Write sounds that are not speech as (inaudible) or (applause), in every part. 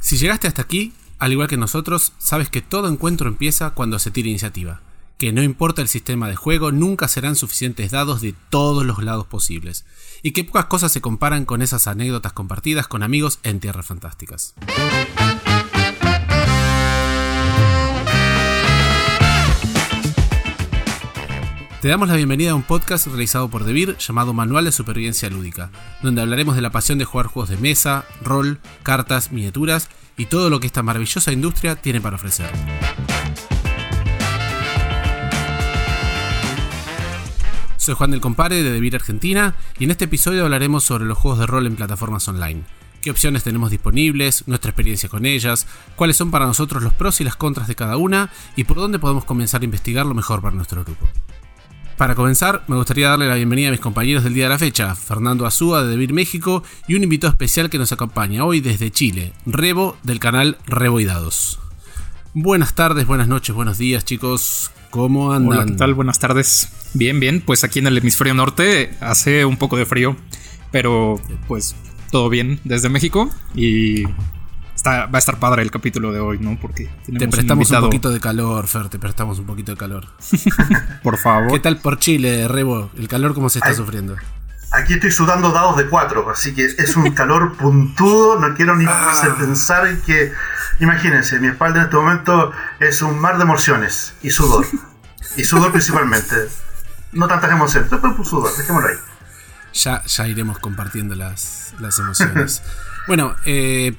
Si llegaste hasta aquí, al igual que nosotros, sabes que todo encuentro empieza cuando se tira iniciativa. Que no importa el sistema de juego, nunca serán suficientes dados de todos los lados posibles. Y que pocas cosas se comparan con esas anécdotas compartidas con amigos en Tierras Fantásticas. Te damos la bienvenida a un podcast realizado por Debir llamado Manual de Supervivencia Lúdica, donde hablaremos de la pasión de jugar juegos de mesa, rol, cartas, miniaturas y todo lo que esta maravillosa industria tiene para ofrecer. Soy Juan del Compare de Debir Argentina y en este episodio hablaremos sobre los juegos de rol en plataformas online. ¿Qué opciones tenemos disponibles? Nuestra experiencia con ellas, cuáles son para nosotros los pros y las contras de cada una y por dónde podemos comenzar a investigar lo mejor para nuestro grupo. Para comenzar, me gustaría darle la bienvenida a mis compañeros del día de la fecha, Fernando Azúa de Debir México y un invitado especial que nos acompaña hoy desde Chile, Rebo del canal Rebo y Dados. Buenas tardes, buenas noches, buenos días chicos, ¿cómo andan? Hola, ¿qué tal? Buenas tardes. Bien, bien, pues aquí en el hemisferio norte hace un poco de frío, pero pues todo bien desde México y va a estar padre el capítulo de hoy, ¿no? Porque te prestamos un, poquito de calor, Fer, te prestamos un poquito de calor. (laughs) por favor. ¿Qué tal por Chile, Rebo? ¿El calor cómo se está sufriendo? Aquí estoy sudando dados de cuatro, así que es un calor (laughs) puntudo, no quiero ni ah. pensar en que... Imagínense, mi espalda en este momento es un mar de emociones y sudor. y sudor principalmente. No tantas emociones, pero sudor, dejémoslo ahí. Ya, ya iremos compartiendo las, las emociones. (laughs) bueno, eh,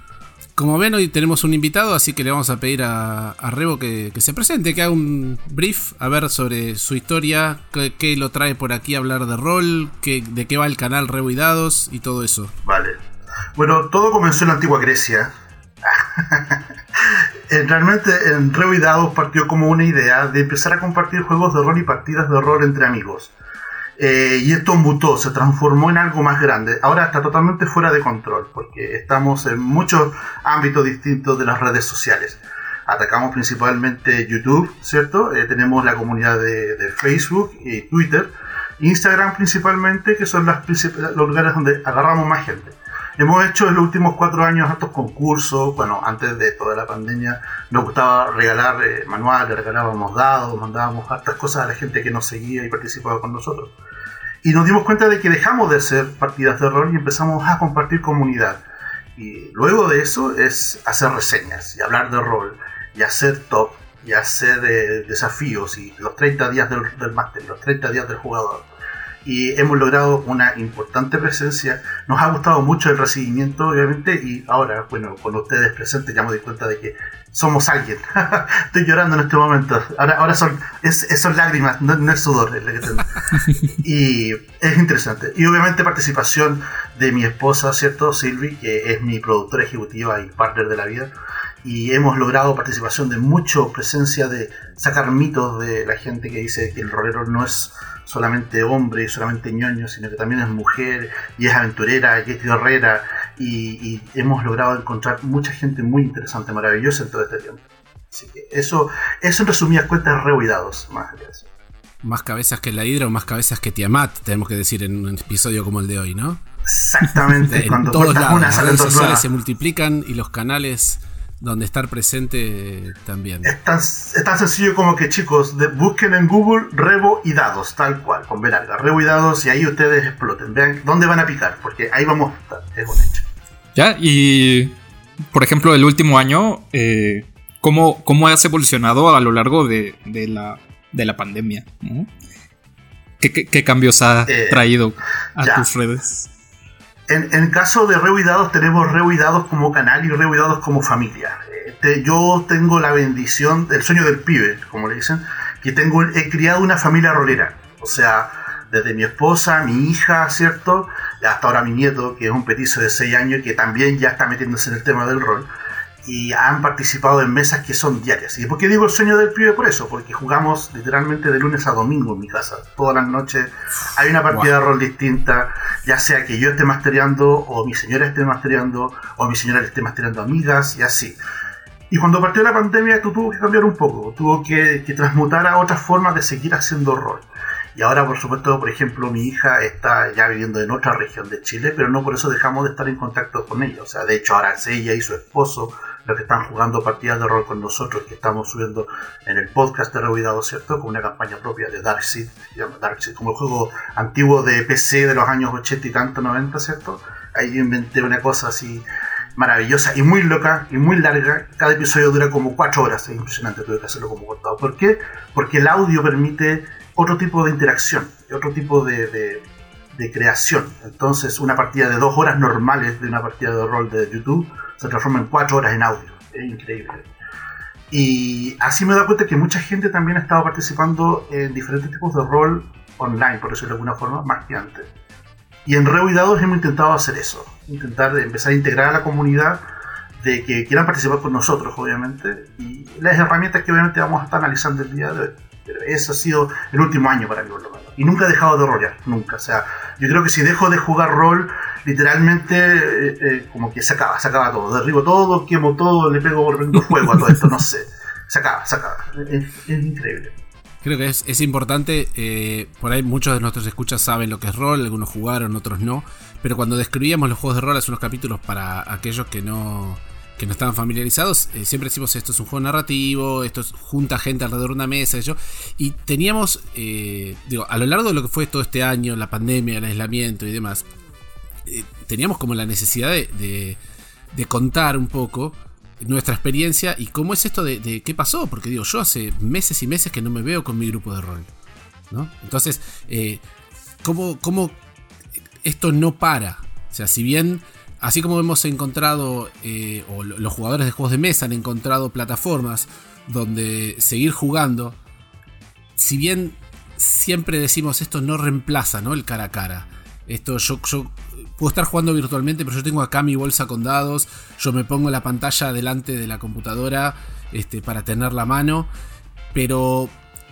como ven, hoy tenemos un invitado, así que le vamos a pedir a, Rebo que, se presente, que haga un brief, a ver sobre su historia, qué, lo trae por aquí a hablar de rol, qué, de qué va el canal Rebo y Dados y todo eso. Vale. Bueno, todo comenzó en la antigua Grecia. (laughs) Realmente en Rebo y Dados partió como una idea de empezar a compartir juegos de rol y partidas de rol entre amigos. Eh, y esto mutó, se transformó en algo más grande. Ahora está totalmente fuera de control, porque estamos en muchos ámbitos distintos de las redes sociales. Atacamos principalmente YouTube, ¿cierto? Eh, tenemos la comunidad de, Facebook y Twitter. Instagram principalmente, que son las los lugares donde agarramos más gente. Hemos hecho en los últimos cuatro años estos concursos. Bueno, antes de toda la pandemia nos gustaba regalar eh, manuales, regalábamos dados, mandábamos hartas cosas a la gente que nos seguía y participaba con nosotros. Y nos dimos cuenta de que dejamos de hacer partidas de rol y empezamos a compartir comunidad. Y luego de eso es hacer reseñas y hablar de rol y hacer top y hacer eh, desafíos y los 30 días del, del máster, los 30 días del jugador y hemos logrado una importante presencia. Nos ha gustado mucho el recibimiento, obviamente, y ahora, bueno, con ustedes presentes ya me doy cuenta de que somos alguien. (laughs) Estoy llorando en este momento. Ahora, ahora son, es, son lágrimas, no, es sudor. (laughs) y es interesante. Y obviamente participación de mi esposa, ¿cierto? Silvi, que es mi productora ejecutiva y partner de la vida. Y hemos logrado participación de mucho presencia de sacar mitos de la gente que dice que el rolero no es solamente hombre y solamente ñoño, sino que también es mujer y es aventurera y es guerrera y, hemos logrado encontrar mucha gente muy interesante, maravillosa en todo este tiempo. Así que eso, eso en resumidas cuentas rehuidados, más allá Más cabezas que la Hidra o más cabezas que Tiamat, tenemos que decir en un episodio como el de hoy, ¿no? Exactamente. (laughs) en todos lados, las redes sociales se multiplican y los canales donde estar presente también. Es tan, sencillo como que chicos, busquen en Google Rebo y dados, tal cual, con B larga, Rebo y dados y ahí ustedes exploten, vean dónde van a picar, porque ahí vamos a estar, es un hecho. Ya, y por ejemplo, el último año, eh, ¿cómo, ¿cómo, has evolucionado a lo largo de, la, de la pandemia? ¿Qué, cambios ha eh, traído a tus redes? En, el caso de Rehuidados tenemos Rehuidados como canal y Rehuidados como familia. Este, yo tengo la bendición, el sueño del pibe, como le dicen, que tengo, he criado una familia rolera. O sea, desde mi esposa, mi hija, ¿cierto? Hasta ahora mi nieto, que es un petizo de 6 años, que también ya está metiéndose en el tema del rol y han participado en mesas que son diarias. ¿Y por qué digo el sueño del pibe? Por eso, porque jugamos literalmente de lunes a domingo en mi casa. Todas las noches hay una partida de rol distinta, ya sea que yo esté mastereando, o mi señora esté mastereando, o mi señora esté mastereando amigas, y así. Y cuando partió la pandemia, esto tuvo que cambiar un poco, tuvo que, que transmutar a otras formas de seguir haciendo rol. Y ahora, por supuesto, por ejemplo, mi hija está ya viviendo en otra región de Chile, pero no por eso dejamos de estar en contacto con ella. O sea, de hecho, ahora ella y su esposo los que están jugando partidas de rol con nosotros, que estamos subiendo en el podcast de Rehuidado, ¿cierto? Con una campaña propia de Darkseid, Darkseid, como el juego antiguo de PC de los años 80 y tanto, 90, ¿cierto? Ahí inventé una cosa así maravillosa y muy loca y muy larga. Cada episodio dura como 4 horas, es impresionante, tuve que hacerlo como cortado. ¿Por qué? Porque el audio permite otro tipo de interacción, otro tipo de, de, de creación. Entonces, una partida de 2 horas normales de una partida de rol de YouTube se transforma en cuatro horas en audio. Es increíble. Y así me he dado cuenta que mucha gente también ha estado participando en diferentes tipos de rol online, por decirlo de alguna forma, más que antes. Y en Rehuidados hemos intentado hacer eso, intentar empezar a integrar a la comunidad de que quieran participar con nosotros, obviamente, y las herramientas que obviamente vamos a estar analizando el día de hoy. Eso ha sido el último año para mí, por lo menos. Y nunca he dejado de rolear, nunca. O sea, yo creo que si dejo de jugar rol, literalmente eh, eh, como que se acaba, se acaba todo. Derribo todo, quemo todo, le pego, le fuego a todo esto, no sé. Se acaba, se acaba. Es, es increíble. Creo que es, es importante, eh, por ahí muchos de nuestros escuchas saben lo que es rol, algunos jugaron, otros no, pero cuando describíamos los juegos de rol hace unos capítulos para aquellos que no, que no estaban familiarizados, eh, siempre decimos esto es un juego narrativo, esto es, junta gente alrededor de una mesa, y, yo, y teníamos, eh, digo, a lo largo de lo que fue todo este año, la pandemia, el aislamiento y demás, eh, teníamos como la necesidad de, contar un poco nuestra experiencia y cómo es esto de, de, qué pasó, porque digo, yo hace meses y meses que no me veo con mi grupo de rol, ¿no? Entonces, ¿cómo, ¿cómo esto no para? O sea, si bien así como hemos encontrado, eh, o los jugadores de juegos de mesa han encontrado plataformas donde seguir jugando, si bien siempre decimos esto no reemplaza ¿no? el cara a cara. Esto yo, puedo estar jugando virtualmente, pero yo tengo acá mi bolsa con dados, yo me pongo la pantalla delante de la computadora este, para tener la mano, pero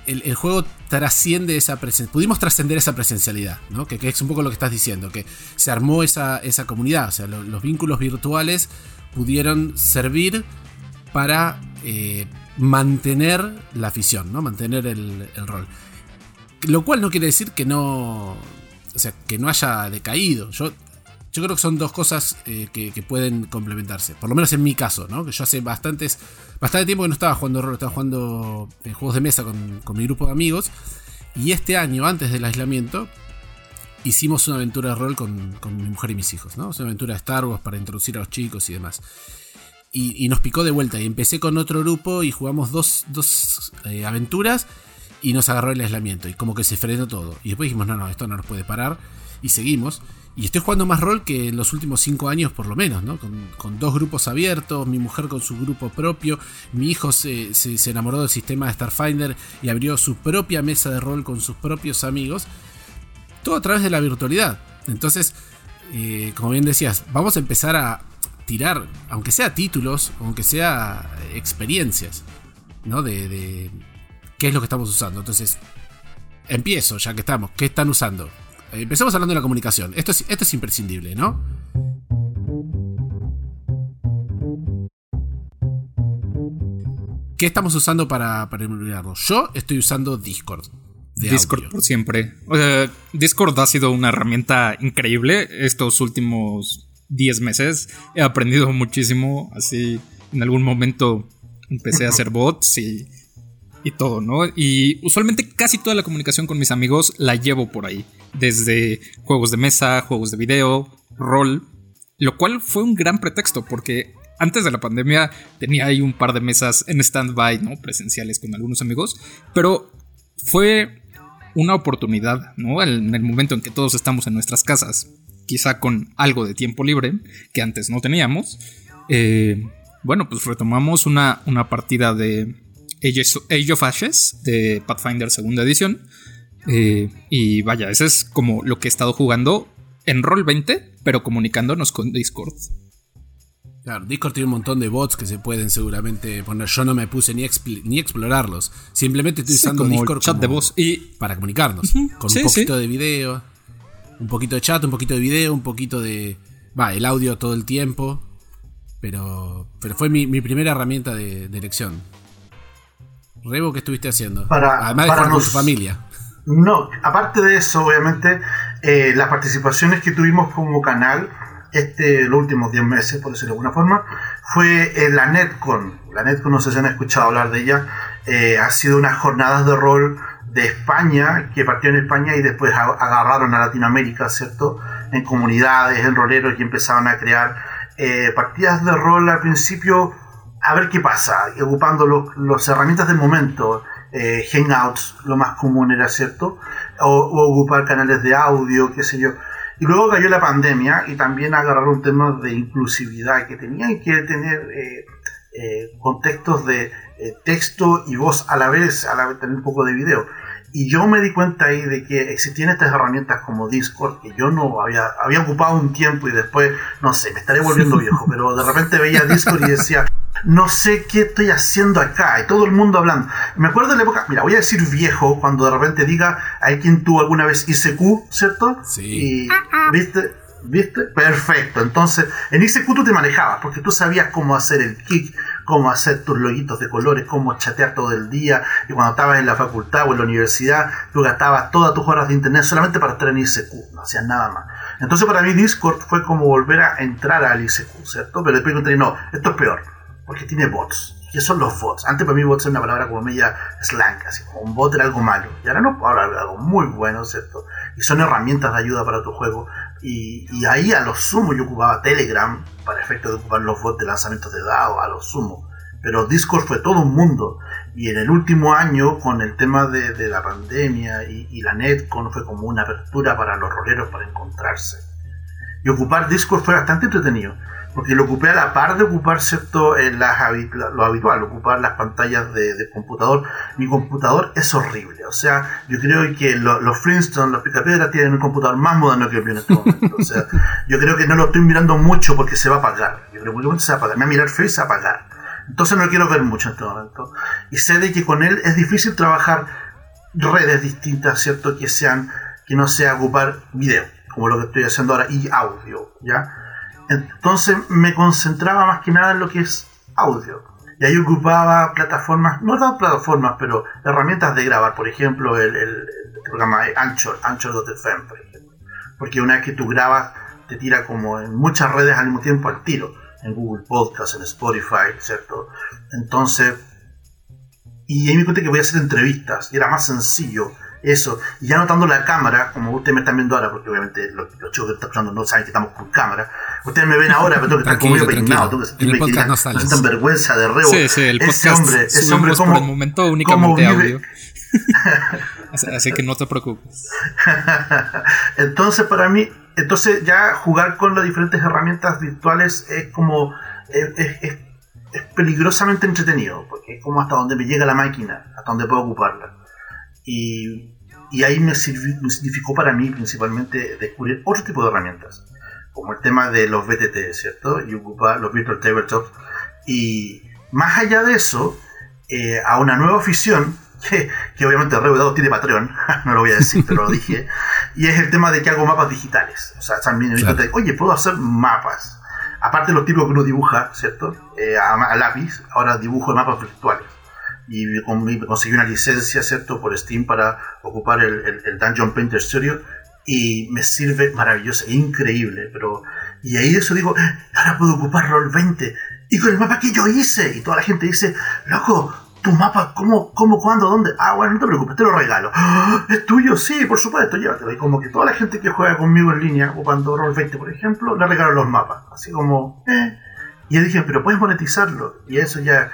el, juego trasciende esa presencia. Pudimos trascender esa presencialidad, ¿no? Que, es un poco lo que estás diciendo, que se armó esa, esa comunidad. O sea, lo, los vínculos virtuales pudieron servir para eh, mantener la afición, ¿no? Mantener el, el, rol. Lo cual no quiere decir que no. O sea, que no haya decaído. Yo. Yo creo que son dos cosas eh, que, pueden complementarse. Por lo menos en mi caso, ¿no? Que yo hace bastantes bastante tiempo que no estaba jugando rol, estaba jugando eh, juegos de mesa con, mi grupo de amigos. Y este año, antes del aislamiento, hicimos una aventura de rol con, con mi mujer y mis hijos, ¿no? una aventura de Star Wars para introducir a los chicos y demás. Y, y nos picó de vuelta. Y empecé con otro grupo y jugamos dos, dos eh, aventuras y nos agarró el aislamiento. Y como que se frenó todo. Y después dijimos, no, no, esto no nos puede parar. Y seguimos. Y estoy jugando más rol que en los últimos 5 años por lo menos, ¿no? Con, dos grupos abiertos, mi mujer con su grupo propio, mi hijo se, se, se, enamoró del sistema de Starfinder y abrió su propia mesa de rol con sus propios amigos. Todo a través de la virtualidad. Entonces, eh, como bien decías, vamos a empezar a tirar, aunque sea títulos, aunque sea experiencias, ¿no? De, de qué es lo que estamos usando. Entonces, empiezo, ya que estamos. ¿Qué están usando? Empecemos hablando de la comunicación. Esto es, esto es imprescindible, ¿no? ¿Qué estamos usando para, para eliminarlo? Yo estoy usando Discord. Discord audio. por siempre. O sea, Discord ha sido una herramienta increíble estos últimos 10 meses. He aprendido muchísimo. Así, en algún momento empecé a hacer bots y, y todo, ¿no? Y usualmente casi toda la comunicación con mis amigos la llevo por ahí desde juegos de mesa, juegos de video, rol, lo cual fue un gran pretexto porque antes de la pandemia tenía ahí un par de mesas en stand-by, ¿no? Presenciales con algunos amigos, pero fue una oportunidad, ¿no? En el momento en que todos estamos en nuestras casas, quizá con algo de tiempo libre que antes no teníamos, eh, bueno, pues retomamos una, una partida de Age of Ashes de Pathfinder segunda edición eh, y vaya, ese es como lo que he estado jugando en Roll 20, pero comunicándonos con Discord. Claro, Discord tiene un montón de bots que se pueden seguramente poner. Yo no me puse ni, ni explorarlos. Simplemente estoy usando sí, como Discord chat como de voz y para comunicarnos. Uh -huh. Con sí, un poquito sí. de video, un poquito de chat, un poquito de video, un poquito de. Va, el audio todo el tiempo. Pero, pero fue mi, mi primera herramienta de, de, elección. Rebo, ¿qué estuviste haciendo? Para, Además de para estar nos... con su familia. No, aparte de eso, obviamente, eh, las participaciones que tuvimos como canal este, los últimos 10 meses, por decirlo de alguna forma, fue la Netcon. La Netcon, no sé si han escuchado hablar de ella, ha sido unas jornadas de rol de España, que partió en España y después agarraron a Latinoamérica, ¿cierto? En comunidades, en roleros y empezaron a crear eh, partidas de rol al principio a ver qué pasa, ocupando las herramientas del momento. Eh, hangouts, lo más común era, ¿cierto? O, ocupar canales de audio, qué sé yo. Y luego cayó la pandemia y también agarraron temas de inclusividad que tenían que tener eh, contextos de texto y voz a la vez, a la vez tener un poco de video. Y yo me di cuenta ahí de que existían estas herramientas como Discord que yo no había, había ocupado un tiempo y después, no sé, me estaré volviendo (laughs) viejo, pero de repente veía Discord y decía, no sé qué estoy haciendo acá, y todo el mundo hablando. Me acuerdo de la época, mira, voy a decir viejo cuando de repente diga, hay quien tuvo alguna vez ICQ, ¿cierto? Sí. Y, ¿viste? ¿Viste? Perfecto. Entonces, en ICQ tú te manejabas, porque tú sabías cómo hacer el kick, cómo hacer tus loguitos de colores, cómo chatear todo el día. Y cuando estabas en la facultad o en la universidad, tú gastabas todas tus horas de internet solamente para estar en ICQ, no hacías nada más. Entonces, para mí, Discord fue como volver a entrar al ICQ, ¿cierto? Pero después encontré, no, esto es peor, porque tiene bots. ¿Qué son los bots? Antes para mí bots era una palabra como media slang, así como un bot era algo malo. Y ahora no, ahora algo muy bueno, ¿cierto? Y son herramientas de ayuda para tu juego. Y, ahí a lo sumo yo ocupaba Telegram para efecto de ocupar los bots de lanzamientos de dados, a lo sumo. Pero Discord fue todo un mundo. Y en el último año, con el tema de, la pandemia y, y la Netcon, fue como una apertura para los roleros para encontrarse. Y ocupar Discord fue bastante entretenido porque lo ocupé a la par de ocupar cierto en las, lo habitual, ocupar las pantallas de, computador. Mi computador es horrible, o sea, yo creo que los Flintstones, los Picapiedras tienen un computador más moderno que el mío en este momento. O sea, yo creo que no lo estoy mirando mucho porque se va a apagar. Yo creo que se va a apagar. Me va a mirar feo y se va a apagar. Entonces no lo quiero ver mucho en este momento. Y sé de que con él es difícil trabajar redes distintas, ¿cierto? Que sean, que no sea ocupar video, como lo que estoy haciendo ahora, y audio, ¿ya? Entonces me concentraba más que nada en lo que es audio. Y ahí ocupaba plataformas, no las plataformas, pero herramientas de grabar, por ejemplo, el, programa Anchor, Anchor.fm, por ejemplo. Porque una vez que tú grabas, te tira como en muchas redes al mismo tiempo al tiro. En Google Podcast, en Spotify, ¿cierto? Entonces, y ahí me conté que voy a hacer entrevistas, y era más sencillo eso, y ya notando la cámara, como ustedes me están viendo ahora, porque obviamente los, chicos que están escuchando no saben que estamos con cámara, ustedes me ven ahora, pero tengo que estar conmigo peinado, tengo que sentirme que no, no vergüenza de rebo. Sí, sí, el podcast ese hombre, ese hombre como, por el momento únicamente audio. (laughs) así, que no te preocupes. (laughs) entonces, para mí, entonces ya jugar con las diferentes herramientas virtuales es como es, es, es peligrosamente entretenido, porque es como hasta donde me llega la máquina, hasta donde puedo ocuparla. Y, ahí me, significó para mí principalmente descubrir otro tipo de herramientas, como el tema de los BTT, ¿cierto? Y ocupar los Virtual Tabletops. Y más allá de eso, eh, a una nueva afición, (laughs) que, que obviamente Revedado tiene Patreon, (laughs) no lo voy a decir, pero lo dije, y es el tema de que hago mapas digitales. O sea, también, oye, puedo hacer mapas. Aparte de los tipos que uno dibuja, ¿cierto? Eh, a, lápiz, ahora dibujo mapas virtuales y conseguí una licencia, ¿cierto?, por Steam para ocupar el, el, Dungeon Painter Studio y me sirve maravilloso, increíble, pero... Y ahí eso digo, ahora puedo ocupar Roll 20 y con el mapa que yo hice. Y toda la gente dice, loco, tu mapa, ¿cómo, cómo, cuándo, dónde? Ah, bueno, no te preocupes, te lo regalo. ¡Ah! ¿Es tuyo? Sí, por supuesto, llévatelo. Y como que toda la gente que juega conmigo en línea, ocupando Roll 20, por ejemplo, le regalo los mapas. Así como, eh. Y yo dije, pero puedes monetizarlo. Y eso ya...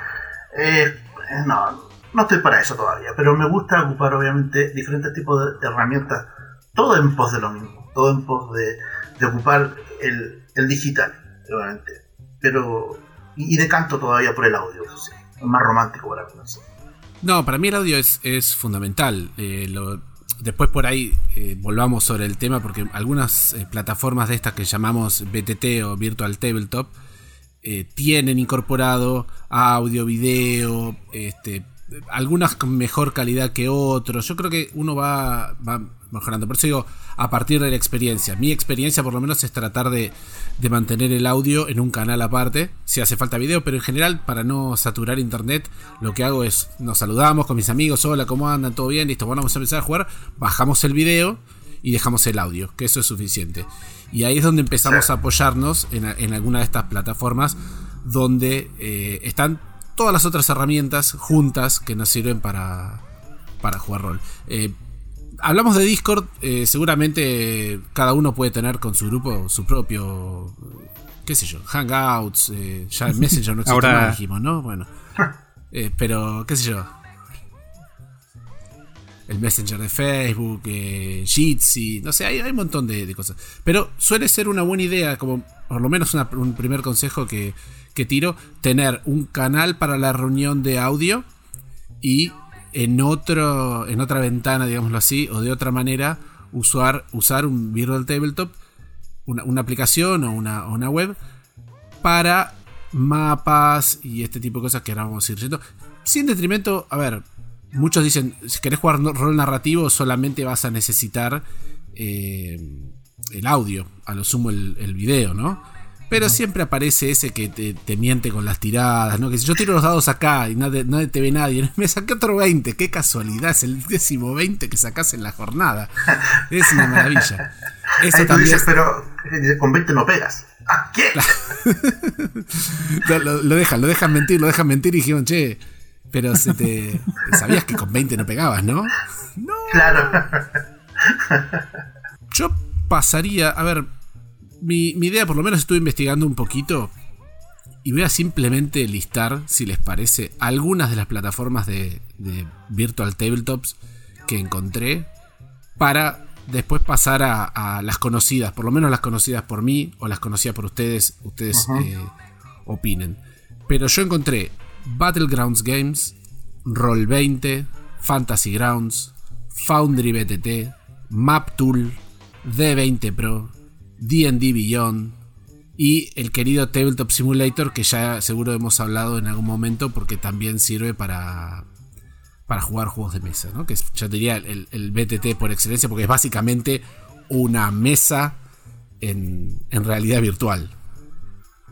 Eh, no, no estoy para eso todavía, pero me gusta ocupar obviamente diferentes tipos de herramientas, todo en pos de lo mismo, todo en pos de, ocupar el, digital, obviamente, pero y, de canto todavía por el audio, es más romántico para mí. No, para mí el audio es, es fundamental. Eh, después por ahí eh, volvamos sobre el tema porque algunas plataformas de estas que llamamos BTT o Virtual Tabletop eh, tienen incorporado audio, video, este, algunas con mejor calidad que otros. Yo creo que uno va, mejorando. Por eso digo, a partir de la experiencia. Mi experiencia por lo menos es tratar de, mantener el audio en un canal aparte. Si hace falta video, pero en general para no saturar internet, lo que hago es nos saludamos con mis amigos. Hola, ¿cómo andan? ¿Todo bien? Listo, bueno, vamos a empezar a jugar. Bajamos el video y dejamos el audio, que eso es suficiente. Y ahí es donde empezamos a apoyarnos en, alguna de estas plataformas donde eh, están todas las otras herramientas juntas que nos sirven para, para jugar rol. Eh, hablamos de Discord, eh, seguramente cada uno puede tener con su grupo su propio, qué sé yo, Hangouts, ya Messenger no existe Ahora... dijimos, ¿no? Bueno, (laughs) pero qué sé yo, el Messenger de Facebook, eh, Jitsi, no sé, hay, un montón de, cosas. Pero suele ser una buena idea, como por lo menos un primer consejo que, tiro, tener un canal para la reunión de audio y en, otro, en otra ventana, digámoslo así, o de otra manera, usar, usar un Virtual Tabletop, una, aplicación o una, una web para mapas y este tipo de cosas que ahora vamos a ir yendo. Sin detrimento, a ver, muchos dicen, si querés jugar rol narrativo solamente vas a necesitar eh, el audio, a lo sumo el, video, ¿no? Pero siempre aparece ese que te, miente con las tiradas, ¿no? Que si yo tiro los dados acá y nadie, te ve nadie, (laughs) me saqué otro 20, qué casualidad, es el décimo 20 que sacás en la jornada. Es una maravilla. (laughs) Eso también pero eh, con 20 no pegas. ¿A qué? (laughs) lo, lo, dejan, lo dejan mentir, lo dejan mentir y dijeron, che, pero se te, sabías que con 20 no pegabas, ¿no? No. Claro. Yo pasaría, a ver, mi, idea, por lo menos estuve investigando un poquito y voy a simplemente listar, si les parece, algunas de las plataformas de, Virtual Tabletops que encontré para después pasar a, las conocidas, por lo menos las conocidas por mí o las conocidas por ustedes, ustedes eh, opinen. Pero yo encontré Battlegrounds Games, Roll20, Fantasy Grounds, Foundry BTT, MapTool, D20 Pro, DD Beyond y el querido Tabletop Simulator que ya seguro hemos hablado en algún momento porque también sirve para, para jugar juegos de mesa, ¿no? que ya diría el, BTT por excelencia porque es básicamente una mesa en, realidad virtual.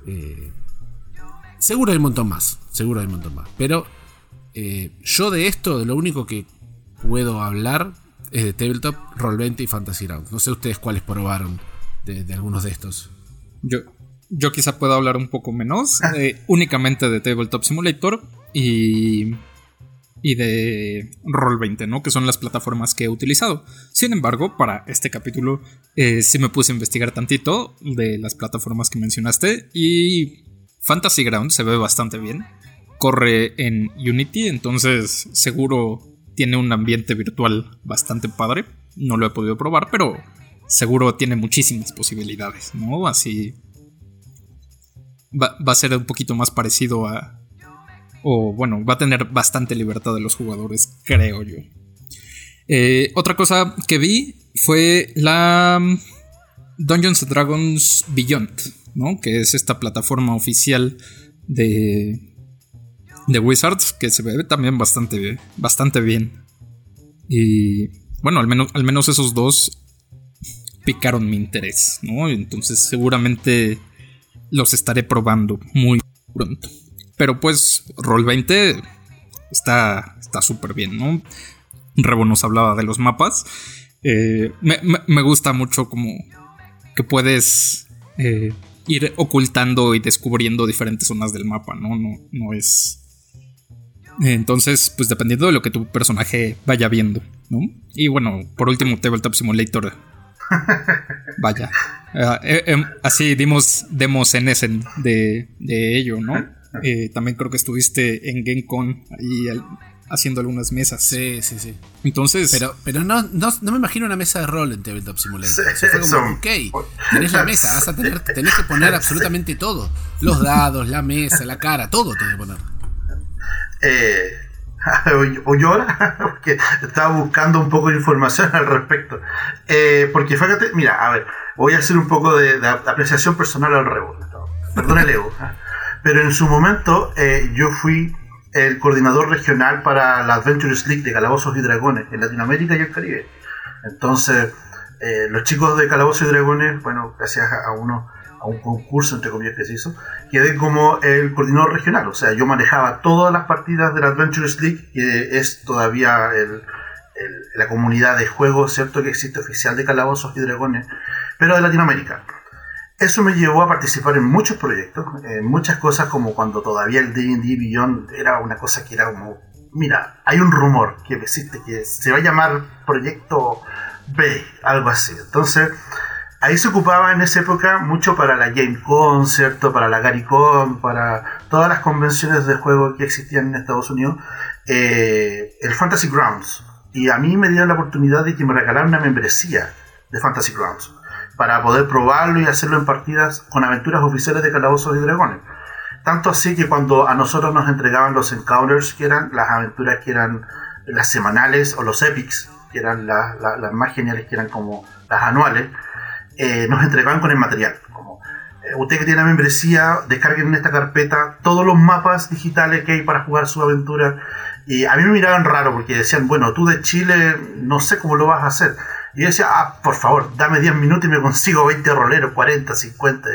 Eh, Seguro hay un montón más. Seguro hay un montón más. Pero eh, yo de esto, de lo único que puedo hablar es de Tabletop, Roll20 y Fantasy Grounds. No sé ustedes cuáles probaron de, algunos de estos. Yo, yo quizá pueda hablar un poco menos. Eh, únicamente de Tabletop Simulator y, y de Roll20, ¿no? Que son las plataformas que he utilizado. Sin embargo, para este capítulo eh, sí me puse a investigar tantito de las plataformas que mencionaste y Fantasy Ground se ve bastante bien. Corre en Unity, entonces seguro tiene un ambiente virtual bastante padre. No lo he podido probar, pero seguro tiene muchísimas posibilidades, ¿no? Así va, a ser un poquito más parecido a... O bueno, va a tener bastante libertad de los jugadores, creo yo. Eh, otra cosa que vi fue la Dungeons Dragons Beyond que es esta plataforma oficial de, de Wizards, que se ve también bastante, bastante bien. Y bueno, al menos, al menos esos dos picaron mi interés, ¿no? Entonces seguramente los estaré probando muy pronto. Pero pues Roll20 está súper bien, ¿no? Rebo nos hablaba de los mapas. Eh, me, gusta mucho como que puedes eh, ir ocultando y descubriendo diferentes zonas del mapa, ¿no? No, no es. Entonces, pues dependiendo de lo que tu personaje vaya viendo, ¿no? Y bueno, por último, Tabletop Simulator. (laughs) Vaya. Ah, eh, em, así dimos demos en ese de, de ello, ¿no? Eh, también creo que estuviste en GameCon ahí haciendo algunas mesas. Sí, sí, sí. Entonces. Pero, pero no, no, me imagino una mesa de rol en Tabletop Simulator. fue como, ok, tenés la (laughs) mesa, vas a tener, tenés que poner absolutamente todo. Los dados, la mesa, la cara, todo tenés que poner. Eh, (laughs) o llora, (laughs) porque estaba buscando un poco de información al respecto. Eh, porque fíjate, mira, a ver, voy a hacer un poco de, apreciación personal al rebo. Perdón el ego. Pero en su momento eh, yo fui el coordinador regional para la Adventures League de Calabozos y Dragones en Latinoamérica y el Caribe. Entonces, eh, los chicos de Calabozos y Dragones, bueno, gracias a, uno, a un concurso, entre comillas, que se hizo, quedé como el coordinador regional. O sea, yo manejaba todas las partidas de la Adventures League, que es todavía la comunidad de juegos, ¿cierto?, que existe oficial de Calabozos y Dragones, pero de Latinoamérica. Eso me llevó a participar en muchos proyectos, en muchas cosas como cuando todavía el D&D Beyond era una cosa que era como, mira, hay un rumor que existe que se va a llamar Proyecto B, algo así. Entonces, ahí se ocupaba en esa época mucho para la GameCon, ¿cierto? Para la GaryCon, para todas las convenciones de juego que existían en Estados Unidos, eh, el Fantasy Grounds. Y a mí me dieron la oportunidad de que me regalaran una membresía de Fantasy Grounds para poder probarlo y hacerlo en partidas con aventuras oficiales de Calabozos y Dragones. Tanto así que cuando a nosotros nos entregaban los encounters, que eran las aventuras que eran las semanales, o los epics, que eran las más geniales, que eran como las anuales, eh, nos entregaban con el material. Como, eh, usted que tiene la membresía, descarguen en esta carpeta todos los mapas digitales que hay para jugar su aventura. Y a mí me miraban raro porque decían, bueno, tú de Chile no sé cómo lo vas a hacer. Y yo decía, ah, por favor, dame 10 minutos y me consigo 20 roleros, 40, 50.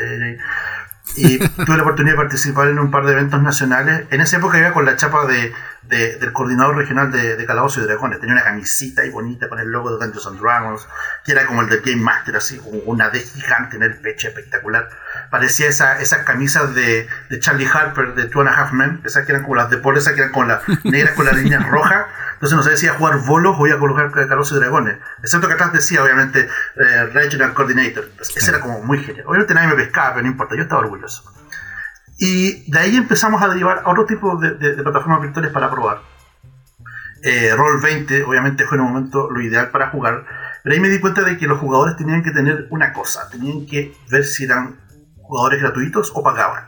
Y (laughs) tuve la oportunidad de participar en un par de eventos nacionales. En esa época iba con la chapa de, del coordinador regional de, de Calabozos y Dragones. Tenía una camisita ahí bonita con el logo de Dungeons and Dragons, que era como el del Game Master, así, una D gigante en el pecho, espectacular. Parecía esa, esas camisas de, de Charlie Harper de Two and a Half Men, esas que eran como las de Paul, esas que eran con las (laughs) negras con las líneas rojas. Entonces no sabía si iba a jugar bolos o iba a colocar Calabozos y Dragones. Excepto que atrás decía, obviamente, eh, Regional Coordinator. Pues, ese era como muy genial. Obviamente nadie me pescaba, pero no importa, yo estaba orgulloso. Y de ahí empezamos a derivar a otro tipo de, plataformas virtuales para probar. Eh, Roll 20 obviamente fue en un momento lo ideal para jugar, pero ahí me di cuenta de que los jugadores tenían que tener una cosa, tenían que ver si eran jugadores gratuitos o pagaban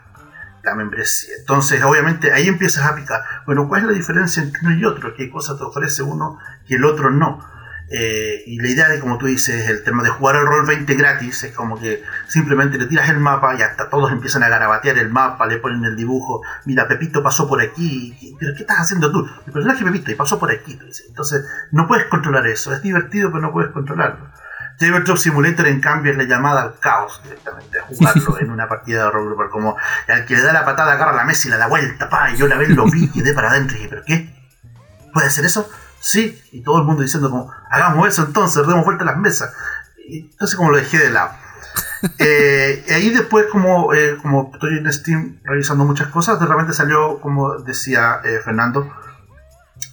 la membresía. Entonces, obviamente, ahí empiezas a picar. Bueno, ¿cuál es la diferencia entre uno y otro? ¿Qué cosa te ofrece uno que el otro no? Eh, y la idea de, como tú dices, el tema de jugar el rol 20 gratis, es como que simplemente le tiras el mapa y hasta todos empiezan a garabatear el mapa, le ponen el dibujo, mira, Pepito pasó por aquí, pero ¿qué estás haciendo tú? El personaje Pepito y pasó por aquí. Entonces, no puedes controlar eso, es divertido, pero no puedes controlarlo. Tabletop Simulator, en cambio, es la llamada al caos directamente, a jugarlo en una partida de rol como al que le da la patada agarra la mesa y la da vuelta, pa, y yo la vez lo vi de para adentro y dije, ¿pero qué? ¿Puede hacer eso? Sí, y todo el mundo diciendo como, hagamos eso entonces, demos vuelta a las mesas. Y entonces como lo dejé de lado. (laughs) eh, y ahí después como, eh, como estoy en Steam revisando muchas cosas, de repente salió, como decía eh, Fernando,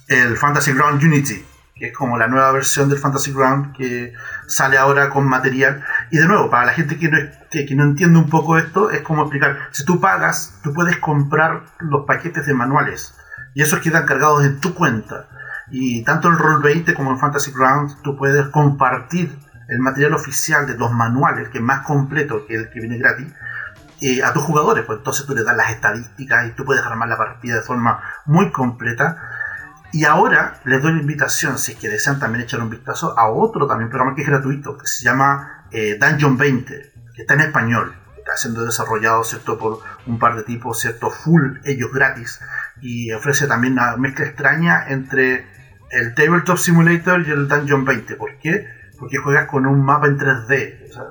el Fantasy Ground Unity, que es como la nueva versión del Fantasy Ground que sale ahora con material. Y de nuevo, para la gente que no, que, que no entiende un poco esto, es como explicar, si tú pagas, tú puedes comprar los paquetes de manuales y esos quedan cargados en tu cuenta. Y tanto en Roll20 como en Fantasy Grounds tú puedes compartir el material oficial de los manuales, que es más completo que el que viene gratis, eh, a tus jugadores. Pues entonces tú le das las estadísticas y tú puedes armar la partida de forma muy completa. Y ahora les doy la invitación, si es que desean también echar un vistazo, a otro también programa que es gratuito, que se llama eh, Dungeon 20, que está en español, está siendo desarrollado ¿cierto? por un par de tipos, ¿cierto? full, ellos gratis, y ofrece también una mezcla extraña entre el Tabletop Simulator y el Dungeon 20. ¿Por qué? Porque juegas con un mapa en 3D. O sea,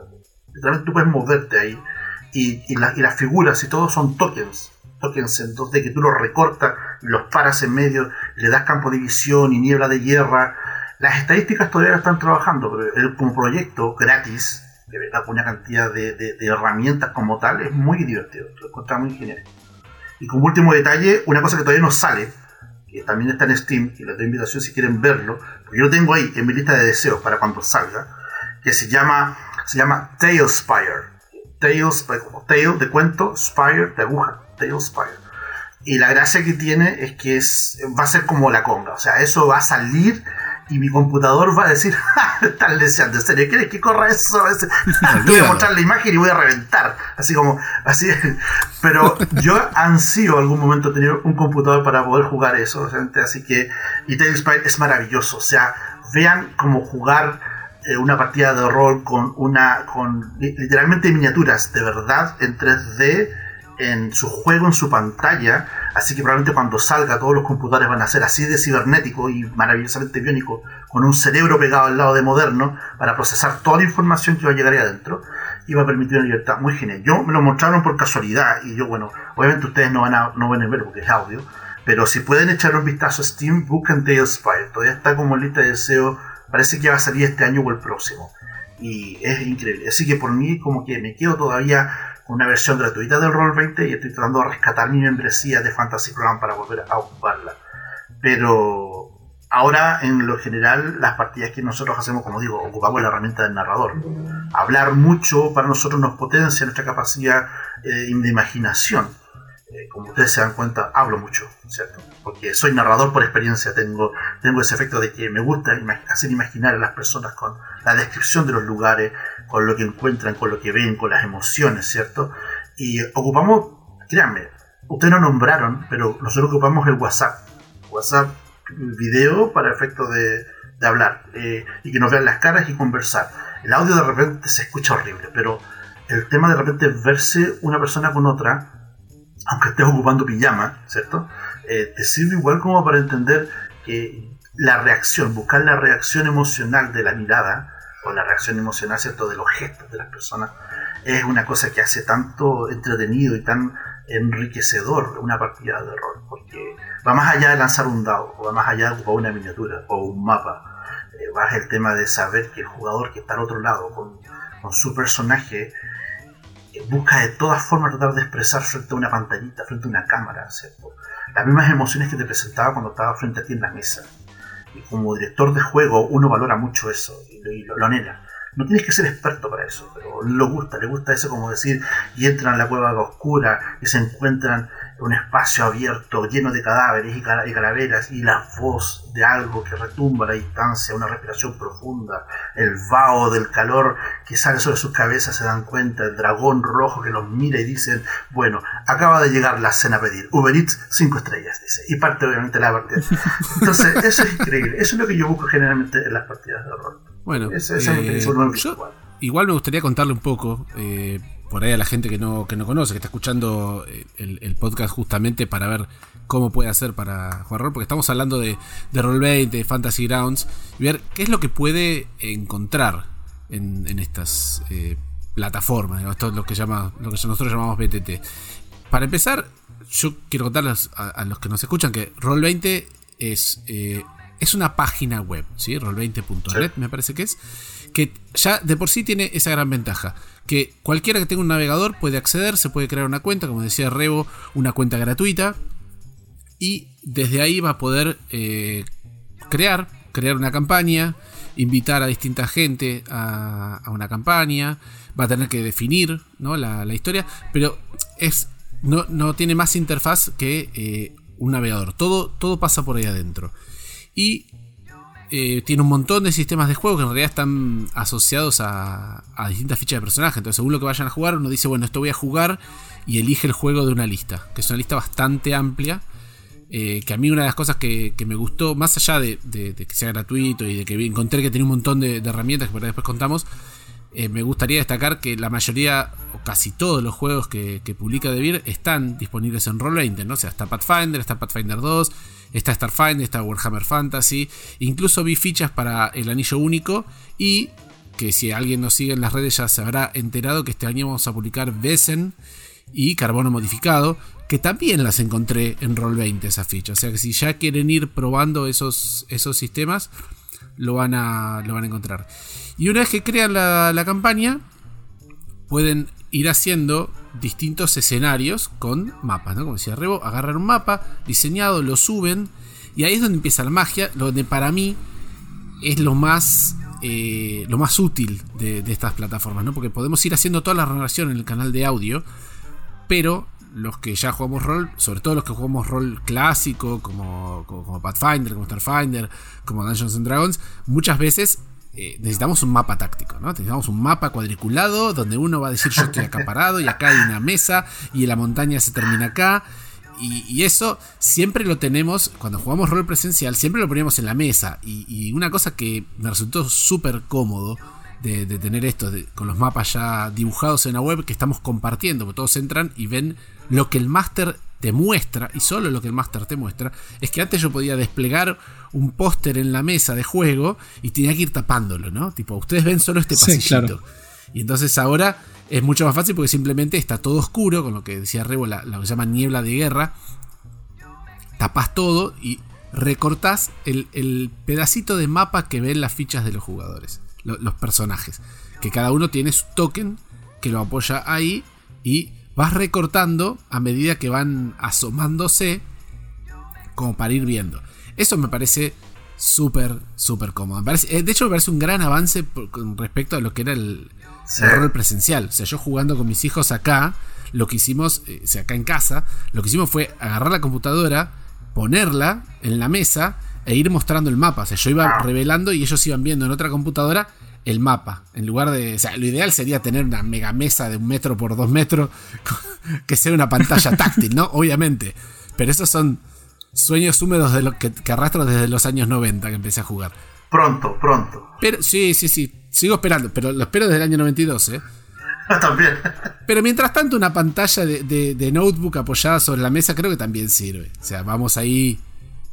literalmente tú puedes moverte ahí. Y, y, las figuras y todo son tokens. Tokens en 2D que tú los recortas y los paras en medio, le das campo de visión y niebla de guerra. Las estadísticas todavía están trabajando, pero el, como proyecto gratis, que venga con una cantidad de, de, herramientas como tal, es muy divertido. Lo encontramos muy genial. Y como último detalle, una cosa que todavía no sale, que también está en Steam, y les doy invitación si quieren verlo, porque yo lo tengo ahí en mi lista de deseos para cuando salga, que se llama, se llama Talespire. Tales, como Tale de cuento, Spire de aguja, Talespire. Y la gracia que tiene es que es, va a ser como la conga, o sea, eso va a salir y mi computador va a decir, (laughs) están deseando, ¿en serio quieres que corra eso? (laughs) (laughs) voy a mostrar la imagen y voy a reventar. Así como, así. Pero yo ansío algún momento tener un computador para poder jugar eso. Así que, y Tales es maravilloso. O sea, vean cómo jugar eh, una partida de rol con una, con literalmente miniaturas de verdad en 3D en su juego, en su pantalla, así que probablemente cuando salga todos los computadores van a ser así de cibernéticos y maravillosamente biónicos, con un cerebro pegado al lado de moderno, para procesar toda la información que va a llegar ahí adentro, y va a permitir una libertad muy genial. Yo me lo mostraron por casualidad, y yo, bueno, obviamente ustedes no van a, no van a ver porque es audio, pero si pueden echar un vistazo a Steam, busquen Spire, todavía está como lista de deseo, parece que va a salir este año o el próximo. Y es increíble. Así que por mí como que me quedo todavía una versión gratuita del Roll20 y estoy tratando de rescatar mi membresía de Fantasy Ground para volver a ocuparla. Pero ahora en lo general las partidas que nosotros hacemos, como digo, ocupamos la herramienta del narrador. Hablar mucho para nosotros nos potencia nuestra capacidad eh, de imaginación eh, como ustedes se dan cuenta, hablo mucho, ¿cierto? Porque soy narrador por experiencia, tengo, tengo ese efecto de que me gusta hacer imaginar a las personas con la descripción de los lugares, con lo que encuentran, con lo que ven, con las emociones, ¿cierto? Y ocupamos, créanme, ustedes no nombraron, pero nosotros ocupamos el WhatsApp. WhatsApp video para efecto de, de hablar eh, y que nos vean las caras y conversar. El audio de repente se escucha horrible, pero el tema de repente verse una persona con otra aunque estés ocupando pijama, ¿cierto? Eh, te sirve igual como para entender que la reacción, buscar la reacción emocional de la mirada, la reacción emocional, ¿cierto?, de los gestos de las personas, es una cosa que hace tanto entretenido y tan enriquecedor una partida de rol, porque va más allá de lanzar un dado, o va más allá de una miniatura o un mapa, eh, va el tema de saber que el jugador que está al otro lado, con, su personaje, busca de todas formas tratar de expresar frente a una pantallita, frente a una cámara, ¿cierto? las mismas emociones que te presentaba cuando estaba frente a ti en la mesa. Y como director de juego uno valora mucho eso y lo, lo anhela. No tienes que ser experto para eso, pero le gusta, le gusta eso como decir, y entran a la cueva oscura y se encuentran un espacio abierto lleno de cadáveres y, calaveras y la voz de algo que retumba a la distancia, una respiración profunda, el vaho del calor que sale sobre sus cabezas, se dan cuenta, el dragón rojo que los mira y dicen, bueno, acaba de llegar la cena a pedir, Uber Eats 5 estrellas, dice, y parte obviamente la partida. Entonces, (laughs) eso es increíble, eso es lo que yo busco generalmente en las partidas de horror. Bueno, eh, igual me gustaría contarle un poco. Eh, por ahí a la gente que no, que no conoce, que está escuchando eh, el, podcast justamente para ver cómo puede hacer para jugar rol, porque estamos hablando de, de Roll20, de Fantasy Grounds, y ver qué es lo que puede encontrar en, estas eh, plataformas, esto es lo que, llama, lo que nosotros llamamos BTT. Para empezar, yo quiero contarles a, los que nos escuchan que Roll20 es, eh, es una página web, ¿sí? roll20.net me parece que es, que ya de por sí tiene esa gran ventaja que cualquiera que tenga un navegador puede acceder, se puede crear una cuenta, como decía Rebo, una cuenta gratuita. Y desde ahí va a poder eh, crear, crear una campaña, invitar a distinta gente a, una campaña, va a tener que definir la, historia, pero es, no, no, tiene más interfaz que eh, un navegador. Todo, todo pasa por ahí adentro. Y eh, tiene un montón de sistemas de juego que en realidad están asociados a, distintas fichas de personaje. Entonces, según lo que vayan a jugar, uno dice, bueno, esto voy a jugar y elige el juego de una lista, que es una lista bastante amplia. Eh, que a mí una de las cosas que, me gustó, más allá de, que sea gratuito y de que encontré que tiene un montón de, herramientas que después contamos, eh, me gustaría destacar que la mayoría, o casi todos los juegos que, publica DeVir están disponibles en Roll20, ¿no? O sea, está Pathfinder, está Pathfinder 2, Está Starfinder, está Warhammer Fantasy. Incluso vi fichas para el anillo único. Y que si alguien nos sigue en las redes ya se habrá enterado que este año vamos a publicar Besen y Carbono Modificado. Que también las encontré en Roll20 esas fichas. O sea que si ya quieren ir probando esos, esos sistemas, lo van, a, lo van a encontrar. Y una vez que crean la, la campaña, pueden ir haciendo distintos escenarios con mapas, ¿no? Como decía Rebo, agarran un mapa diseñado, lo suben y ahí es donde empieza la magia, donde para mí es lo más eh, lo más útil de, estas plataformas, ¿no? Porque podemos ir haciendo toda la narración en el canal de audio, pero los que ya jugamos rol, sobre todo los que jugamos rol clásico, como, como Pathfinder, como Starfinder, como Dungeons and Dragons, muchas veces eh, necesitamos un mapa táctico, ¿no? Necesitamos un mapa cuadriculado donde uno va a decir yo estoy acaparado y acá hay una mesa y la montaña se termina acá. Y, eso siempre lo tenemos, cuando jugamos rol presencial, siempre lo poníamos en la mesa. Y, una cosa que me resultó súper cómodo de, tener esto, con los mapas ya dibujados en la web que estamos compartiendo, porque todos entran y ven lo que el máster te muestra, y solo lo que el máster te muestra, es que antes yo podía desplegar un póster en la mesa de juego y tenía que ir tapándolo, ¿no? Tipo, ustedes ven solo este pasillito. Y entonces ahora es mucho más fácil porque simplemente está todo oscuro, con lo que decía Rebo, la, lo que se llama niebla de guerra. Tapas todo y recortás el, pedacito de mapa que ven las fichas de los jugadores, los personajes. que cada uno tiene su token que lo apoya ahí y vas recortando a medida que van asomándose como para ir viendo. Eso me parece súper, súper cómodo. Eh, de hecho, me parece un gran avance con respecto a lo que era el, rol presencial. O sea, yo jugando con mis hijos acá, lo que hicimos, eh, o sea, acá en casa, lo que hicimos fue agarrar la computadora, ponerla en la mesa e ir mostrando el mapa. O sea, yo iba ah. revelando y ellos iban viendo en otra computadora el mapa. En lugar de. O sea, lo ideal sería tener una mega mesa de un metro por dos metros (laughs) que sea una pantalla táctil, ¿no? Obviamente. Pero esos son sueños húmedos de lo que, arrastro desde los años 90 que empecé a jugar. Pronto, pronto. Pero sí, sí, sí. Sigo esperando, pero lo espero desde el año 92, ¿eh? (laughs) también. Pero mientras tanto, una pantalla de, notebook apoyada sobre la mesa creo que también sirve. O sea, vamos ahí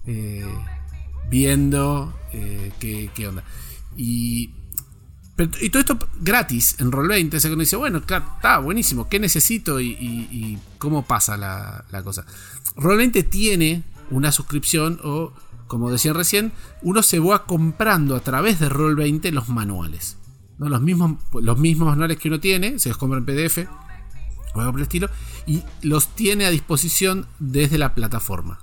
eh, viendo eh, qué, onda. Y, y todo esto gratis en Roll20. O sea, uno dice, bueno, está buenísimo. ¿Qué necesito y, cómo pasa la, la cosa? Roll20 tiene una suscripción o, como decía recién, uno se va comprando a través de Roll20 los manuales. ¿no? Los, mismos, los mismos manuales que uno tiene, se los compra en PDF o algo por el estilo, y los tiene a disposición desde la plataforma.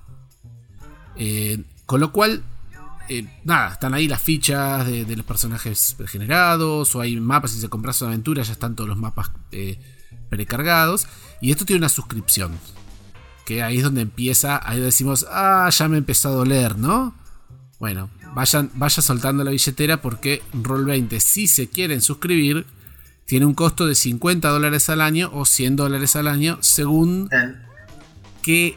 Eh, con lo cual, eh, nada, están ahí las fichas de, los personajes generados, o hay mapas, si se compras una aventura ya están todos los mapas eh, precargados, y esto tiene una suscripción que ahí es donde empieza, ahí decimos, ah, ya me empezó a doler, ¿no? Bueno, vayan, vaya soltando la billetera porque Roll20, si se quieren suscribir, tiene un costo de 50 dólares al año o 100 dólares al año, según qué,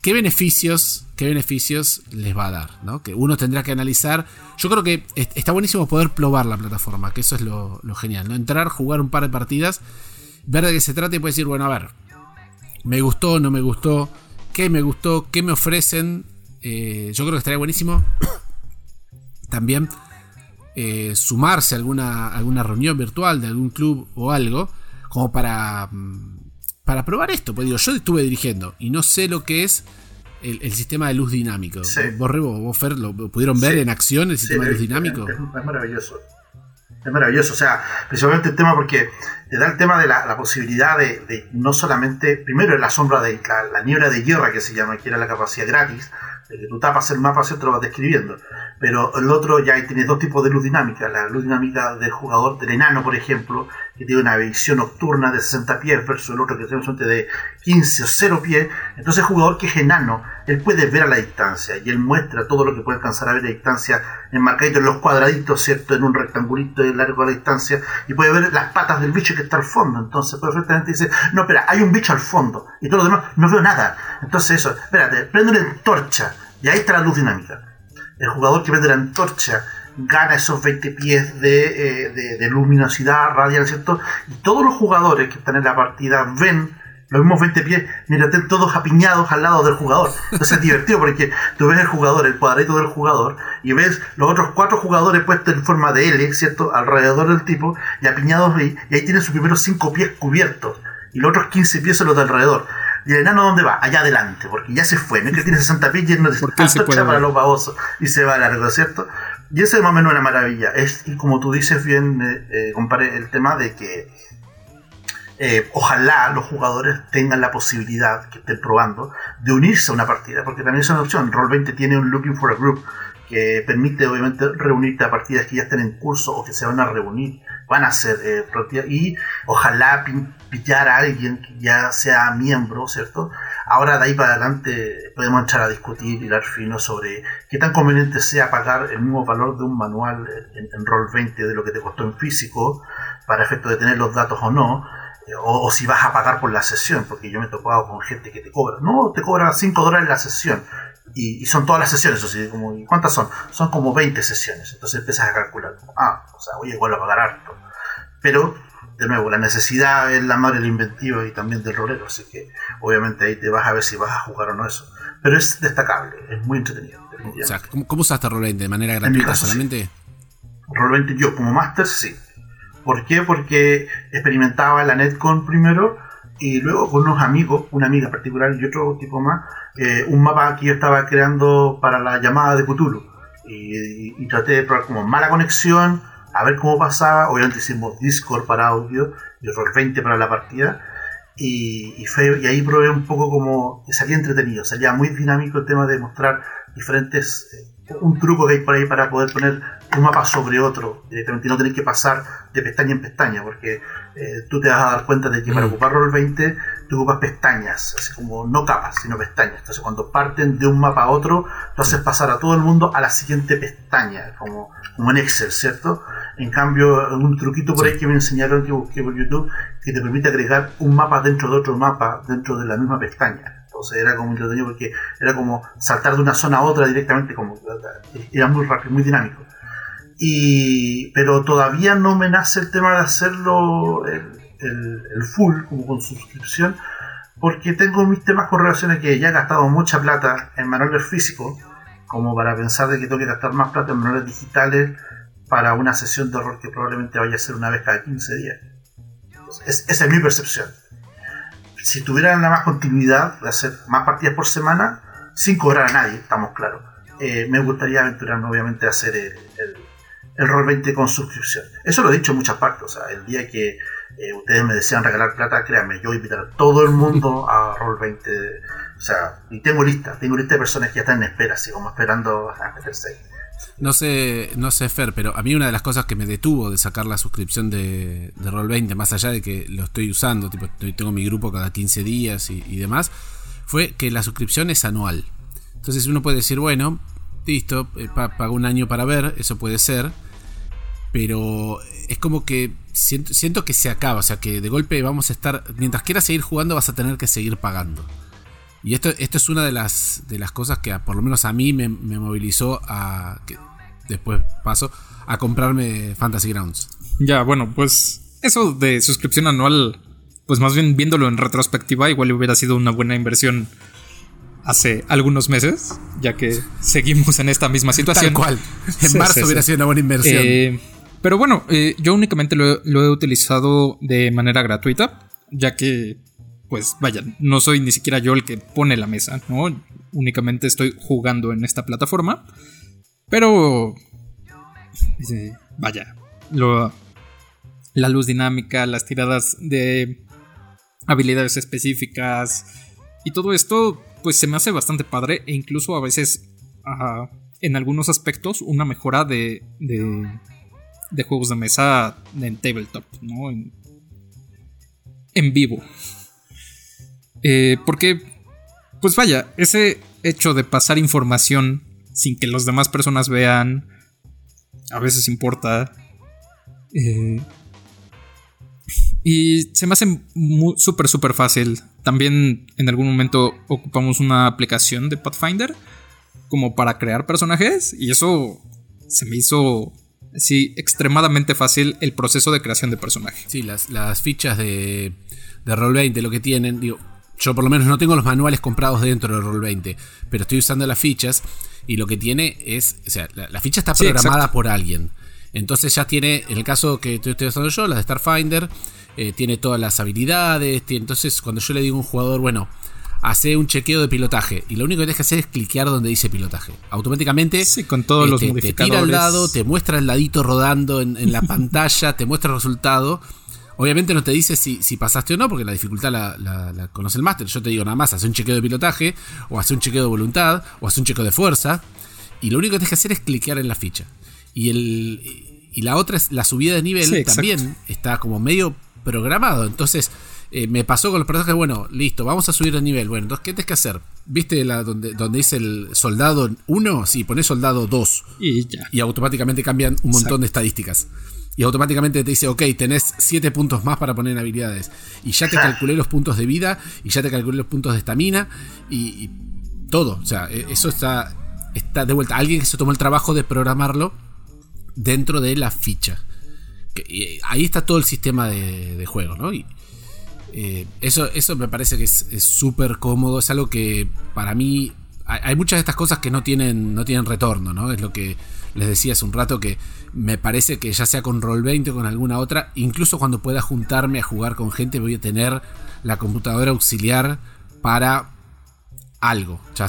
qué beneficios qué beneficios les va a dar, ¿no? Que uno tendrá que analizar. Yo creo que está buenísimo poder probar la plataforma, que eso es lo, genial, ¿no? Entrar, jugar un par de partidas, ver de qué se trata y puedes decir, bueno, a ver, me gustó, no me gustó, qué me gustó, qué me ofrecen. Eh, yo creo que estaría buenísimo (coughs) también eh, sumarse a alguna, alguna reunión virtual de algún club o algo, como para, mm, para probar esto. Pues digo, yo estuve dirigiendo y no sé lo que es el, sistema de luz dinámico. Vos, Rebo, vos, Fer, ¿lo pudieron ver en acción el sistema de luz dinámico? es maravilloso es maravilloso. O sea, principalmente el tema porque te da el tema de la, posibilidad de, no solamente, primero la sombra de la, la, niebla de guerra que se llama, que era la capacidad gratis, de que tú tapas el mapa, ¿cierto? Lo vas describiendo. Pero el otro ya tiene dos tipos de luz dinámica. La luz dinámica del jugador, del enano, por ejemplo, que tiene una visión nocturna de 60 pies, versus el otro que tiene un de 15 o 0 pies. Entonces el jugador que es enano, él puede ver a la distancia y él muestra todo lo que puede alcanzar a ver a la distancia enmarcadito en los cuadraditos, ¿cierto? En un rectangulito de largo a la distancia y puede ver las patas del bicho que está al fondo. Entonces perfectamente dice, no, espera, hay un bicho al fondo y todo lo demás, no veo nada. Entonces eso, espérate, prende una antorcha y ahí está la luz dinámica. El jugador que prende la antorcha gana esos 20 pies eh, de, de, luminosidad radial, ¿cierto? Y todos los jugadores que están en la partida ven los mismos 20 pies, mira, están todos apiñados al lado del jugador. Entonces es divertido porque tú ves el jugador, el cuadrito del jugador, y ves los otros cuatro jugadores puestos en forma de L, ¿cierto? Alrededor del tipo, y apiñados ahí, y ahí tienen sus primeros 5 pies cubiertos, y los otros 15 pies son los de alrededor. ¿Y el enano dónde va? Allá adelante, porque ya se fue. No es que tiene 60 pies y no es para los babosos y se va largo, ¿cierto? Y ese es más o menos una maravilla. Es, y como tú dices bien, eh, eh compare el tema de que eh, ojalá los jugadores tengan la posibilidad, que estén probando, de unirse a una partida, porque también es una opción. Roll20 tiene un Looking for a Group que permite obviamente reunirte a partidas que ya estén en curso o que se van a reunir, van a ser eh, y ojalá pillar a alguien que ya sea miembro, ¿cierto? Ahora de ahí para adelante podemos entrar a discutir y dar fino sobre qué tan conveniente sea pagar el mismo valor de un manual en, en Roll20 de lo que te costó en físico para efecto de tener los datos o no o, si vas a pagar por la sesión, porque yo me he topado con gente que te cobra, no, te cobra 5 dólares la sesión, y, son todas las sesiones, o sea, como, ¿cuántas son? Son como 20 sesiones, entonces empiezas a calcular, ah, o sea, voy igual a pagar harto, pero, de nuevo, la necesidad es la madre del inventivo y también del rolero, así que obviamente ahí te vas a ver si vas a jugar o no eso, pero es destacable, es muy entretenido. O sea, ¿cómo, cómo usaste Roll20? ¿De manera gratuita solamente? Roll20 yo como máster sí, ¿Por qué? Porque experimentaba la Netcon primero y luego con unos amigos, una amiga particular y otro tipo más, eh, un mapa que yo estaba creando para la llamada de Cthulhu. Y, traté de probar como mala conexión, a ver cómo pasaba. Obviamente hicimos Discord para audio y Roll20 para la partida. Y, y, y ahí probé un poco como salía entretenido, salía muy dinámico el tema de mostrar diferentes eh, un truco que hay por ahí para poder poner un mapa sobre otro directamente y no tener que pasar de pestaña en pestaña, porque eh, tú te vas a dar cuenta de que para mm. ocupar Roll20 tú ocupas pestañas, así como no capas, sino pestañas. Entonces cuando parten de un mapa a otro, tú haces pasar a todo el mundo a la siguiente pestaña, como, como en Excel, ¿cierto? En cambio, un truquito por ahí que me enseñaron que busqué por YouTube, que te permite agregar un mapa dentro de otro mapa, dentro de la misma pestaña. Entonces era como entretenido porque era como saltar de una zona a otra directamente, como era muy rápido, muy dinámico. Y, pero todavía no me nace el tema de hacerlo el, el, full, como con suscripción, porque tengo mis temas con relación a que ya he gastado mucha plata en manuales físicos, como para pensar de que tengo que gastar más plata en manuales digitales para una sesión de horror que probablemente vaya a ser una vez cada 15 días. esa es mi percepción si tuvieran la más continuidad de hacer más partidas por semana, sin cobrar a nadie, estamos claros, eh, me gustaría aventurarme obviamente a hacer el, el, Roll 20 con suscripción. Eso lo he dicho en muchas partes, o sea, el día que eh, ustedes me desean regalar plata, créanme, yo voy a invitar a todo el mundo a Roll 20, o sea, y tengo lista, tengo lista de personas que ya están en espera, así como esperando a meterse ahí. No sé, no sé, Fer, pero a mí una de las cosas que me detuvo de sacar la suscripción de, de Roll20, más allá de que lo estoy usando, tipo, tengo mi grupo cada 15 días y, demás, fue que la suscripción es anual. Entonces uno puede decir, bueno, listo, eh, pago un año para ver, eso puede ser, pero es como que siento, siento que se acaba, o sea que de golpe vamos a estar, mientras quieras seguir jugando vas a tener que seguir pagando. Y esto, esto es una de las, de las cosas que por lo menos a mí me, movilizó a, que después paso, a comprarme Fantasy Grounds. Ya, bueno, pues eso de suscripción anual, pues más bien viéndolo en retrospectiva, igual hubiera sido una buena inversión hace algunos meses, ya que seguimos en esta misma situación. Tal cual. En marzo hubiera sido una buena inversión. Eh, pero bueno, eh, yo únicamente lo, lo, he utilizado de manera gratuita, ya que pues vaya, no soy ni siquiera yo el que pone la mesa, ¿no? Únicamente estoy jugando en esta plataforma. Pero... vaya, la luz dinámica, las tiradas de habilidades específicas y todo esto, pues se me hace bastante padre e incluso a veces, en algunos aspectos, una mejora de, de, juegos de mesa en tabletop, ¿no? En, en vivo. Eh, porque, pues vaya, ese hecho de pasar información sin que las demás personas vean, a veces importa. Eh, y se me hace súper, súper fácil. También en algún momento ocupamos una aplicación de Pathfinder como para crear personajes y eso se me hizo sí, extremadamente fácil el proceso de creación de personajes. Sí, las, fichas de, de Roll20 lo que tienen, digo, yo por lo menos no tengo los manuales comprados dentro de Roll20, pero estoy usando las fichas y lo que tiene es, o sea, la, ficha está programada por alguien. Entonces ya tiene, en el caso que estoy usando yo, la de Starfinder, eh, tiene todas las habilidades. entonces cuando yo le digo a un jugador, bueno, hace un chequeo de pilotaje y lo único que tienes que hacer es cliquear donde dice pilotaje. Automáticamente sí, con todos los te, te tira al lado, te muestra el ladito rodando en, en la (laughs) pantalla, te muestra el resultado Obviamente no te dice si, pasaste o no, porque la dificultad la, conoce el máster. Yo te digo nada más, hace un chequeo de pilotaje, o hace un chequeo de voluntad, o hace un chequeo de fuerza. Y lo único que tienes que hacer es cliquear en la ficha. Y, el, y la otra es la subida de nivel, también está como medio programado. Entonces, eh, me pasó con los personajes, bueno, listo, vamos a subir de nivel. Bueno, entonces, ¿qué tienes que hacer? ¿Viste la, donde, donde dice el soldado 1? Sí, pones soldado 2. Y ya. Y automáticamente cambian un montón de estadísticas y automáticamente te dice, ok, tenés 7 puntos más para poner en habilidades. Y ya te (laughs) calculé los puntos de vida, y ya te calculé los puntos de estamina, y, todo. O sea, e, eso está, está de vuelta. Alguien que se tomó el trabajo de programarlo dentro de la ficha. Que, ahí está todo el sistema de, juego, ¿no? Y, eh, eso, eso me parece que es súper cómodo, es algo que para mí hay muchas de estas cosas que no tienen, no tienen retorno, ¿no? Es lo que les decía hace un rato que me parece que ya sea con Roll20 o con alguna otra, incluso cuando pueda juntarme a jugar con gente, voy a tener la computadora auxiliar para algo. Ya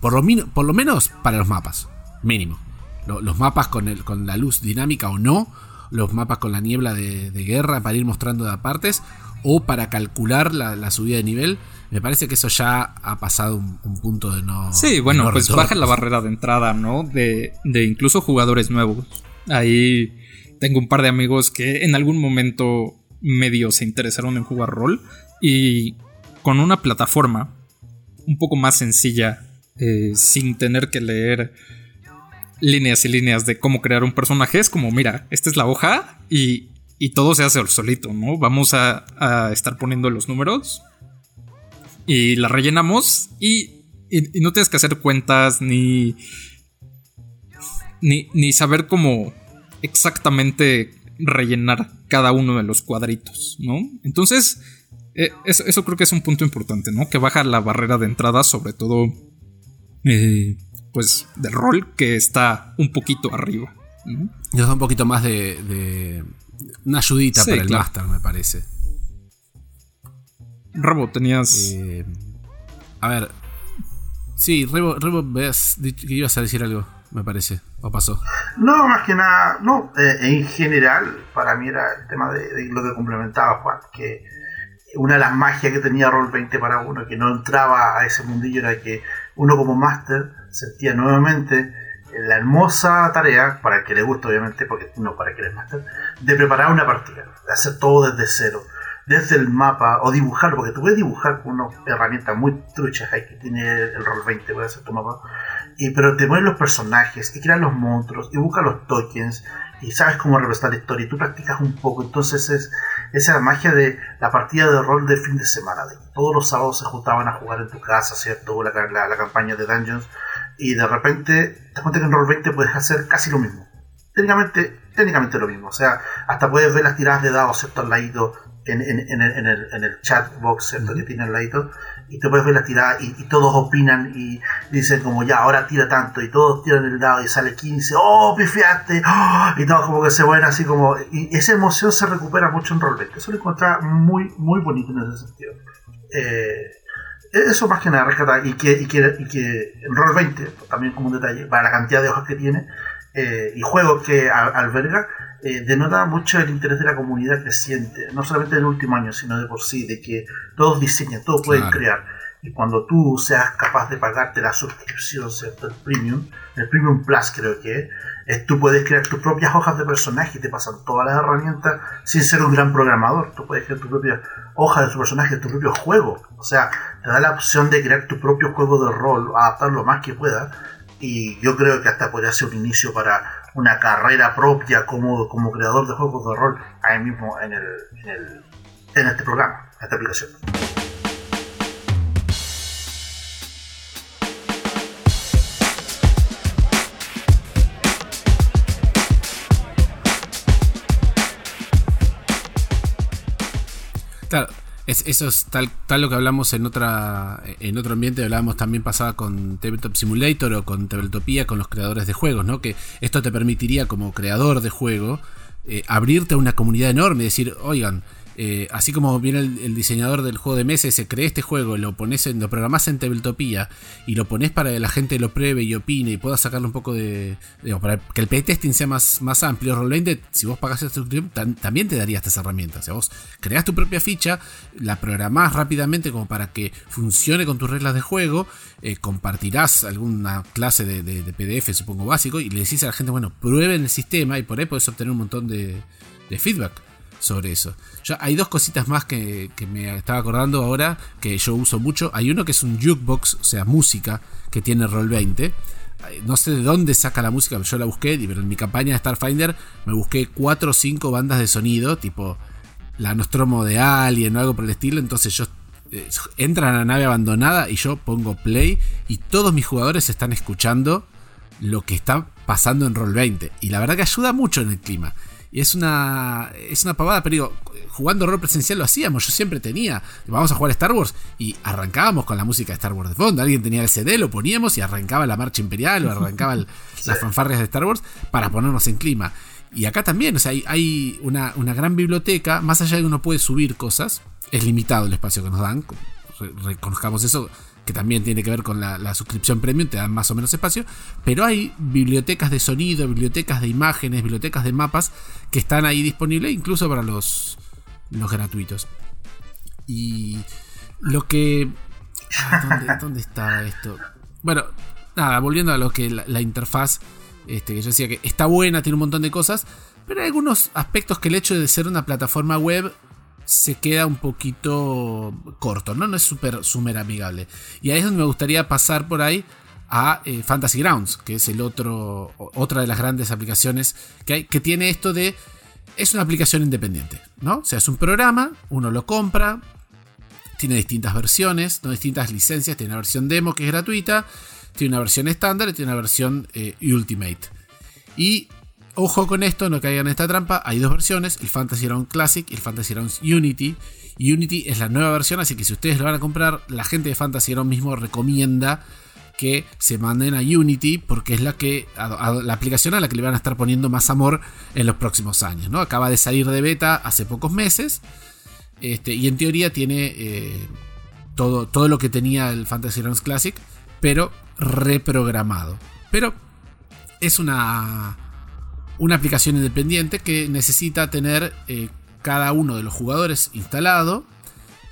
por, lo, por lo menos para los mapas, mínimo. los mapas con, el, con la luz dinámica o no, los mapas con la niebla de, guerra para ir mostrando de partes o para calcular la, subida de nivel. Me parece que eso ya ha pasado un, punto de no. Sí, bueno, pues baja la barrera de entrada, ¿no? De, de incluso jugadores nuevos. Ahí tengo un par de amigos que en algún momento medio se interesaron en jugar rol y con una plataforma un poco más sencilla, eh, sin tener que leer líneas y líneas de cómo crear un personaje, es como, mira, esta es la hoja y, todo se hace solito, ¿no? Vamos a, estar poniendo los números y la rellenamos y, y, no tienes que hacer cuentas ni, ni, saber cómo exactamente rellenar cada uno de los cuadritos, ¿no? Entonces, eh, eso, creo que es un punto importante, ¿no? Que baja la barrera de entrada, sobre todo, eh, pues, del rol que está un poquito arriba. Nos da un poquito más de, una ayudita para el máster, me parece. Rebo, tenías... Eh, a ver. Sí, Rebo, Rebo, que ibas a decir algo me parece, o pasó. No, más que nada, no, eh, en general, para mí era el tema de, lo que complementaba Juan, que una de las magias que tenía Roll 20 para uno, que no entraba a ese mundillo, era que uno como máster sentía nuevamente la hermosa tarea, para el que le guste obviamente, porque no para el que le máster, de preparar una partida, de hacer todo desde cero desde el mapa o dibujarlo, porque tú puedes dibujar con una herramienta muy trucha que tiene el Roll 20, puedes hacer tu mapa, y, pero te pones los personajes y creas los monstruos y buscas los tokens y sabes cómo representar la historia y tú practicas un poco, entonces es esa magia de la partida de rol de fin de semana, de todos los sábados se juntaban a jugar en tu casa, ¿cierto? La, la, la campaña de Dungeons y de repente te das cuenta que en Roll 20 puedes hacer casi lo mismo. Técnicamente, técnicamente lo mismo, o sea, hasta puedes ver las tiradas de dados, ¿cierto? Al ladito, en, en, en, el, en el chat box que tiene al ladito y te puedes ver la tirada y, todos opinan y dicen como ya ahora tira tanto y todos tiran el dado y sale 15 oh pifiaste ¡Oh! y todos como que se vuelven así como y esa emoción se recupera mucho en Roll 20 eso lo encontraba muy muy bonito en ese sentido eh, eso más que nada rescatar y que, y que, y que en Roll 20 también como un detalle para la cantidad de hojas que tiene eh, y juegos que alberga eh, denota mucho el interés de la comunidad creciente, no solamente en el último año, sino de por sí, de que todos diseñan, todos pueden crear. Y cuando tú seas capaz de pagarte la suscripción, ¿cierto? El premium, el premium plus creo que es, tú puedes crear tus propias hojas de personaje te pasan todas las herramientas sin ser un gran programador. Tú puedes crear tu propia hoja de tu personaje, tu propio juego. O sea, te da la opción de crear tu propio juego de rol, adaptar lo más que pueda. Y yo creo que hasta podría ser un inicio para una carrera propia como, como creador de juegos de rol ahí mismo en, el, en, el, en este programa, en esta aplicación. Claro, eso es tal, tal lo que hablamos en otra en otro ambiente, hablábamos también pasaba con Tabletop Simulator o con Tabletopía, con los creadores de juegos, ¿no? Que esto te permitiría como creador de juego eh, abrirte a una comunidad enorme y decir, oigan, eh, así como viene el, diseñador del juego de mesa y se cree este juego, lo pones en, lo programás en Tabletopía y lo pones para que la gente lo pruebe y opine y pueda sacarle un poco de. para que el playtesting sea más, más amplio. Roll20, si vos pagás esta suscripción, también te daría estas herramientas. O sea, vos creás tu propia ficha, la programás rápidamente como para que funcione con tus reglas de juego, eh, compartirás alguna clase de, PDF, supongo básico, y le decís a la gente, bueno, prueben el sistema y por ahí podés obtener un montón de feedback sobre eso. Ya hay dos cositas más que, me estaba acordando ahora que yo uso mucho. Hay uno que es un jukebox, o sea, música, que tiene Roll 20. No sé de dónde saca la música, yo la busqué, pero en mi campaña de Starfinder me busqué 4 o 5 bandas de sonido, tipo la Nostromo de Alien o algo por el estilo. Entonces yo eh, entran a la nave abandonada y yo pongo play y todos mis jugadores están escuchando lo que está pasando en Roll 20. Y la verdad que ayuda mucho en el clima. Y es una, es una pavada, pero digo, jugando rol presencial lo hacíamos. Yo siempre tenía, vamos a jugar Star Wars y arrancábamos con la música de Star Wars de fondo. Alguien tenía el CD, lo poníamos y arrancaba la marcha imperial o arrancaba (laughs) las fanfarrias de Star Wars para ponernos en clima. Y acá también, o sea, hay, una, una, gran biblioteca, más allá de que uno puede subir cosas, es limitado el espacio que nos dan, reconozcamos eso, que también tiene que ver con la, suscripción premium, te dan más o menos espacio, pero hay bibliotecas de sonido, bibliotecas de imágenes, bibliotecas de mapas que están ahí disponibles incluso para los, los gratuitos. Y lo que... Ah, ¿dónde, (laughs) estaba esto? Bueno, nada, volviendo a lo que la, interfaz, este, que yo decía que está buena, tiene un montón de cosas, pero hay algunos aspectos que el hecho de ser una plataforma web se queda un poquito corto, ¿no? No es súper amigable. Y ahí es donde me gustaría pasar por ahí a eh, Fantasy Grounds, que es el otro, otra de las grandes aplicaciones que hay, que tiene esto de, es una aplicación independiente, ¿no? O sea, es un programa, uno lo compra, tiene distintas versiones, no distintas licencias, tiene una versión demo que es gratuita, tiene una versión estándar y tiene una versión eh, Ultimate. Y Ojo con esto, no caigan en esta trampa. Hay dos versiones, el Fantasy Ground Classic y el Fantasy Ground Unity. Unity es la nueva versión, así que si ustedes lo van a comprar, la gente de Fantasy Ground mismo recomienda que se manden a Unity porque es la que la aplicación a la que le van a estar poniendo más amor en los próximos años. ¿no? Acaba de salir de beta hace pocos meses este, y en teoría tiene eh, todo, todo lo que tenía el Fantasy Grounds Classic, pero reprogramado. Pero es una una aplicación independiente que necesita tener eh, cada uno de los jugadores instalado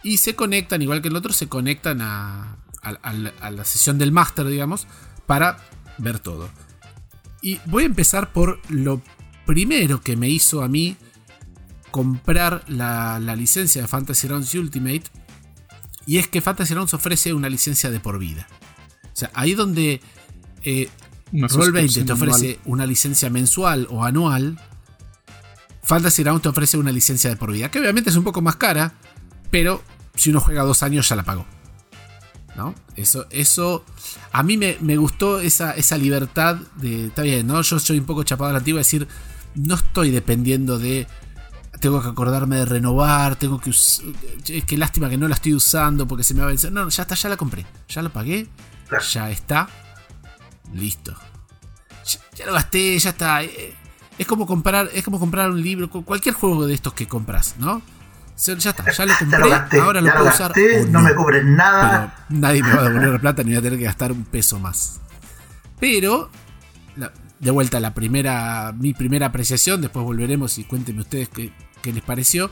y se conectan, igual que el otro, se conectan a, la sesión del máster, digamos, para ver todo. Y voy a empezar por lo primero que me hizo a mí comprar la, licencia de Fantasy Rounds Ultimate. Y es que Fantasy Rounds ofrece una licencia de por vida. O sea, ahí donde eh, Roll20 te ofrece una licencia mensual o anual. Fantasy Ground te ofrece una licencia de por vida, que obviamente es un poco más cara, pero si uno juega dos años ya la pagó. ¿No? Eso, eso a mí me, gustó esa, esa, libertad de. Está bien, ¿no? Yo soy un poco chapado a la antigua, decir, no estoy dependiendo de. Tengo que acordarme de renovar, tengo que. Es que lástima que no la estoy usando porque se me va a vencer. No, ya está, ya la compré, ya la pagué, ya está Listo. Ya, lo gasté, ya está. Eh, es como comprar, es como comprar un libro, cualquier juego de estos que compras, ¿no? Ya está, ya lo (laughs) compré, ahora lo puedo usar. no, me cobren nada. nadie me va a devolver la plata ni voy a tener que gastar un peso más. Pero, de vuelta, la primera, mi primera apreciación, después volveremos y cuéntenme ustedes qué, qué les pareció.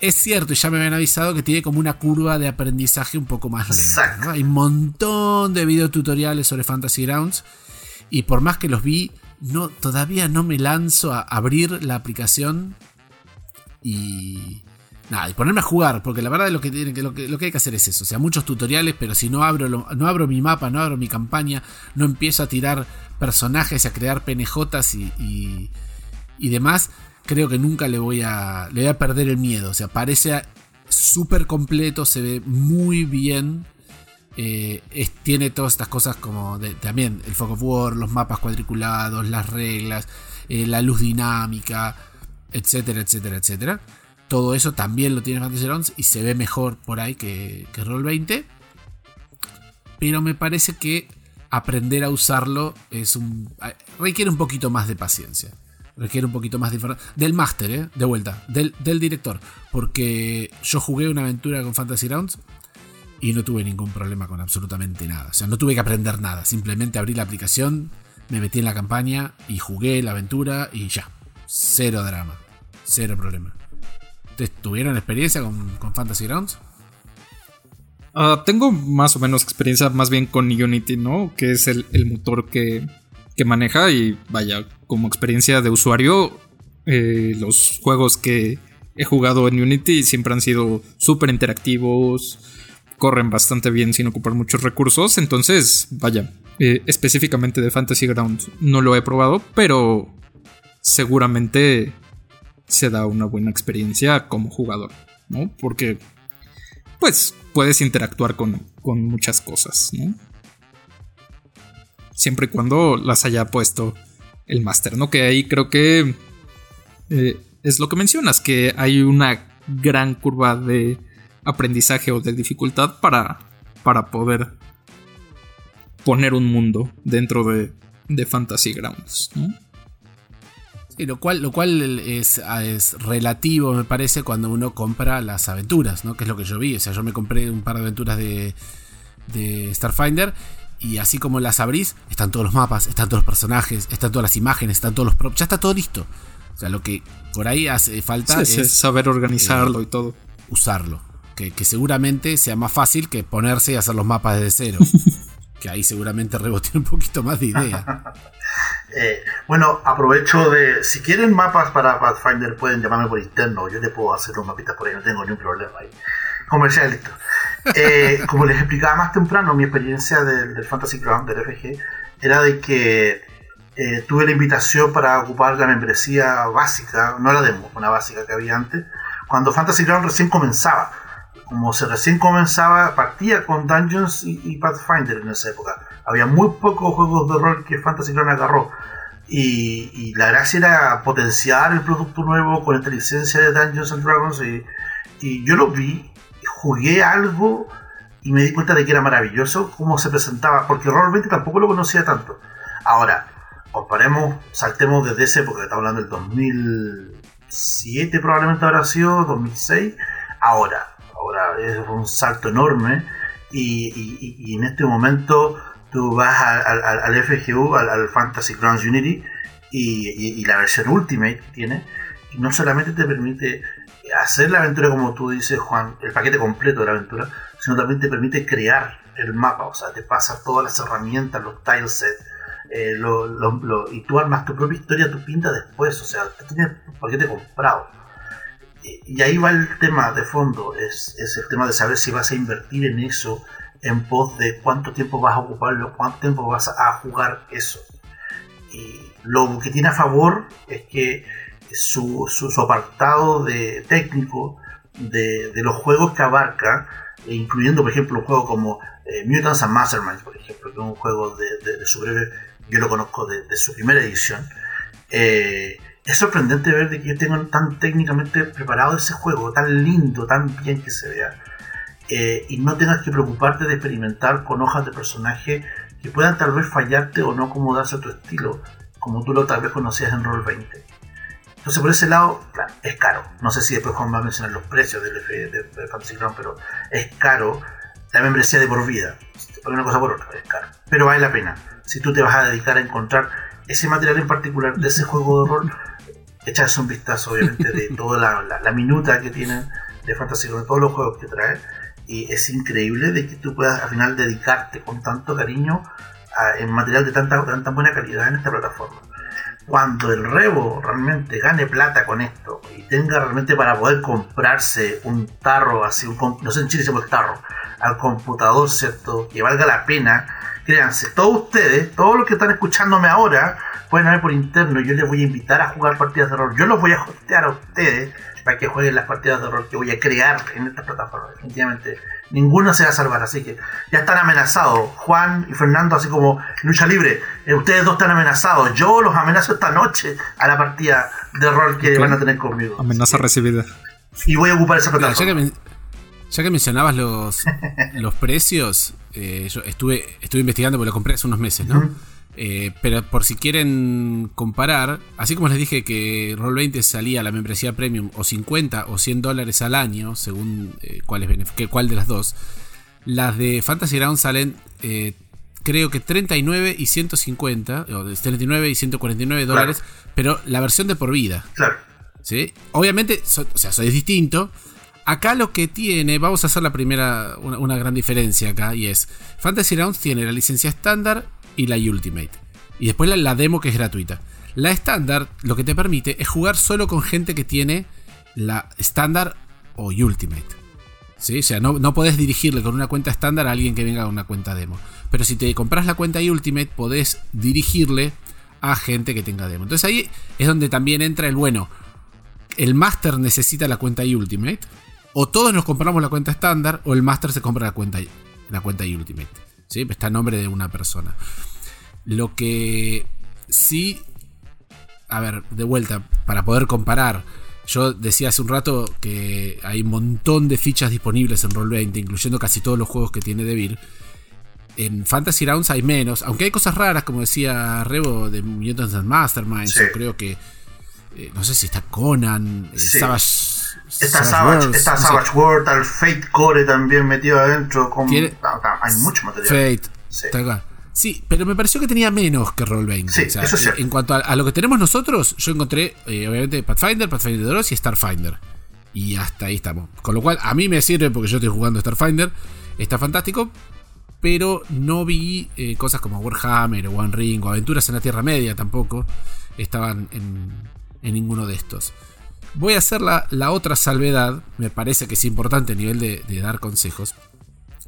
Es cierto, y ya me habían avisado que tiene como una curva de aprendizaje un poco más lenta. Hay un montón de videotutoriales sobre Fantasy Grounds. Y por más que los vi, no, todavía no me lanzo a abrir la aplicación y. Nada, y ponerme a jugar, porque la verdad lo que, lo, que, lo que hay que hacer es eso. O sea, muchos tutoriales, pero si no abro, no abro mi mapa, no abro mi campaña, no empiezo a tirar personajes, a crear PNJs y, y demás, creo que nunca le voy a, le voy a perder el miedo. O sea, parece súper completo, se ve muy bien. Eh, tiene todas estas cosas como también el Fog of War, los mapas cuadriculados, las reglas, eh, la luz dinámica, etcétera, etcétera, etcétera. Todo eso también lo tiene Fantasy Grounds y se ve mejor por ahí que, que Roll20. Pero me parece que aprender a usarlo es un, requiere un poquito más de paciencia requiere un poquito más de. Del máster, ¿eh? De vuelta, del, director. Porque yo jugué una aventura con Fantasy Rounds y no tuve ningún problema con absolutamente nada. O sea, no tuve que aprender nada. Simplemente abrí la aplicación, me metí en la campaña y jugué la aventura y ya. Cero drama. Cero problema. ¿Ustedes tuvieron experiencia con, Fantasy Grounds? Ah, tengo más o menos experiencia más bien con Unity, ¿no? Que es el, el motor que, que maneja y vaya, como experiencia de usuario, eh, los juegos que he jugado en Unity siempre han sido súper interactivos, corren bastante bien sin ocupar muchos recursos, entonces vaya, eh, específicamente de Fantasy Grounds no lo he probado, pero seguramente se da una buena experiencia como jugador, ¿no? Porque pues puedes interactuar con, con muchas cosas, ¿no? siempre y cuando las haya puesto el máster, ¿no? Que ahí creo que eh, es lo que mencionas, que hay una gran curva de aprendizaje o de dificultad para, para poder poner un mundo dentro de, de Fantasy Grounds, ¿no? lo cual, lo cual es, es, relativo, me parece, cuando uno compra las aventuras, ¿no? Que es lo que yo vi. O sea, yo me compré un par de aventuras de, de Starfinder. Y así como las abrís, están todos los mapas, están todos los personajes, están todas las imágenes, están todos los props, ya está todo listo. O sea, lo que por ahí hace falta es saber organizarlo y todo. Usarlo. Que, que, seguramente sea más fácil que ponerse y hacer los mapas desde cero. (laughs) que ahí seguramente rebote un poquito más de idea. (laughs) Eh, bueno, aprovecho de. Si quieren mapas para Pathfinder, pueden llamarme por interno. Yo les puedo hacer los mapitas por ahí, no tengo ningún problema ahí. Comercial, listo. Eh, como les explicaba más temprano, mi experiencia del, Fantasy Ground, del FG, era de que eh, tuve la invitación para ocupar la membresía básica, no la demo, una básica que había antes, cuando Fantasy Ground recién comenzaba. Como se recién comenzaba, partía con Dungeons y, Pathfinder en esa época. Había muy pocos juegos de rol que Fantasy Ground agarró. Y, la gracia era potenciar el producto nuevo con esta licencia de Dungeons and Dragons. Y, y yo lo vi jugué algo y me di cuenta de que era maravilloso cómo se presentaba, porque Roll20 tampoco lo conocía tanto. Ahora, comparemos, saltemos desde ese, porque estamos hablando del 2007 probablemente habrá sido, 2006, ahora, ahora es un salto enorme y, en este momento tú vas al, FGU, al, Fantasy Grounds Unity y, la versión Ultimate tiene, y no solamente te permite hacer la aventura como tú dices, Juan, el paquete completo de la aventura, sino también te permite crear el mapa, o sea, te pasa todas las herramientas, los tilesets, eh, y tú armas tu propia historia, tu pinta después, o sea, tienes un paquete comprado. Y, ahí va el tema de fondo, es, es, el tema de saber si vas a invertir en eso en pos de cuánto tiempo vas a ocuparlo, cuánto tiempo vas a jugar eso. Y lo que tiene a favor es que su, su, apartado de técnico de, los juegos que abarca, incluyendo por ejemplo un juego como eh, Mutants and Masterminds, por ejemplo, que es un juego de, de, su breve, yo lo conozco de, su primera edición. Eh, es sorprendente ver de que tengan tan técnicamente preparado ese juego, tan lindo, tan bien que se vea. Eh, y no tengas que preocuparte de experimentar con hojas de personaje que puedan tal vez fallarte o no acomodarse a tu estilo, como tú lo tal vez conocías en Roll20. Entonces, por ese lado, claro, es caro. No sé si después Juan va a mencionar los precios del de, Fantasy Ground, pero es caro la membresía de por vida. Si te una cosa por otra, es caro. Pero vale la pena. Si tú te vas a dedicar a encontrar ese material en particular de ese juego de rol, echas un vistazo, obviamente, de (laughs) toda la, minuta que tiene de Fantasy Ground, de todos los juegos que trae. Y es increíble de que tú puedas al final dedicarte con tanto cariño a, en material de tanta, de tanta buena calidad en esta plataforma cuando el Rebo realmente gane plata con esto y tenga realmente para poder comprarse un tarro así, un, no sé en Chile se llama tarro, al computador, ¿cierto? Que valga la pena, créanse, todos ustedes, todos los que están escuchándome ahora, pueden ver por interno, yo les voy a invitar a jugar partidas de rol, yo los voy a hostear a ustedes para que jueguen las partidas de rol que voy a crear en esta plataforma, definitivamente ninguno se va a salvar, así que ya están amenazados. Juan y Fernando, así como lucha libre, eh, ustedes dos están amenazados. Yo los amenazo esta noche a la partida de rol que van a tener conmigo. Amenaza recibida. Y voy a ocupar esa plataforma. ya, que mencionabas los, (laughs) los precios, eh, yo estuve, estuve investigando porque lo compré hace unos meses, ¿no? Eh, pero por si quieren comparar, así como les dije que Roll20 salía la membresía premium o 50 o 100 dólares al año, según eh, cuál, es cuál de las dos, las de Fantasy Ground salen eh, creo que 39 y 150, o 39 y 149 dólares, pero la versión de por vida. Claro. ¿sí? Obviamente, o sea, es distinto. Acá lo que tiene, vamos a hacer la primera, una, una gran diferencia acá, y es, Fantasy Grounds tiene la licencia estándar y la Ultimate. Y después la, demo que es gratuita. La estándar lo que te permite es jugar solo con gente que tiene la estándar o Ultimate. ¿Sí? O sea, no, no podés dirigirle con una cuenta estándar a alguien que venga con una cuenta demo. Pero si te compras la cuenta Ultimate, podés dirigirle a gente que tenga demo. Entonces ahí es donde también entra el bueno. El Master necesita la cuenta Ultimate. O todos nos compramos la cuenta estándar. O el Master se compra la cuenta, la cuenta Ultimate. Está a nombre de una persona. Lo que sí, a ver, de vuelta, para poder comparar, yo decía hace un rato que hay un montón de fichas disponibles en Roll20, incluyendo casi todos los juegos que tiene Devir. En Fantasy Rounds hay menos, aunque hay cosas raras, como decía Rebo, de Mutants and Masterminds, yo creo que, eh, no sé si está Conan, eh, Savage Está Savage, está Savage World, está el Fate Core también metido adentro. Con, hay mucho material. Fate, sí. Sí, pero me pareció que tenía menos que Roll20. Sí, eso es En cuanto a, lo que tenemos nosotros, yo encontré, eh, obviamente, Pathfinder, Pathfinder 2 y Starfinder. Y hasta ahí estamos. Con lo cual, a mí me sirve porque yo estoy jugando Starfinder. Está fantástico. Pero no vi eh, cosas como Warhammer o One Ring o Aventuras en la Tierra Media tampoco. Estaban en, ninguno de estos. Voy a hacer la, otra salvedad. Me parece que es importante a nivel de, de dar consejos.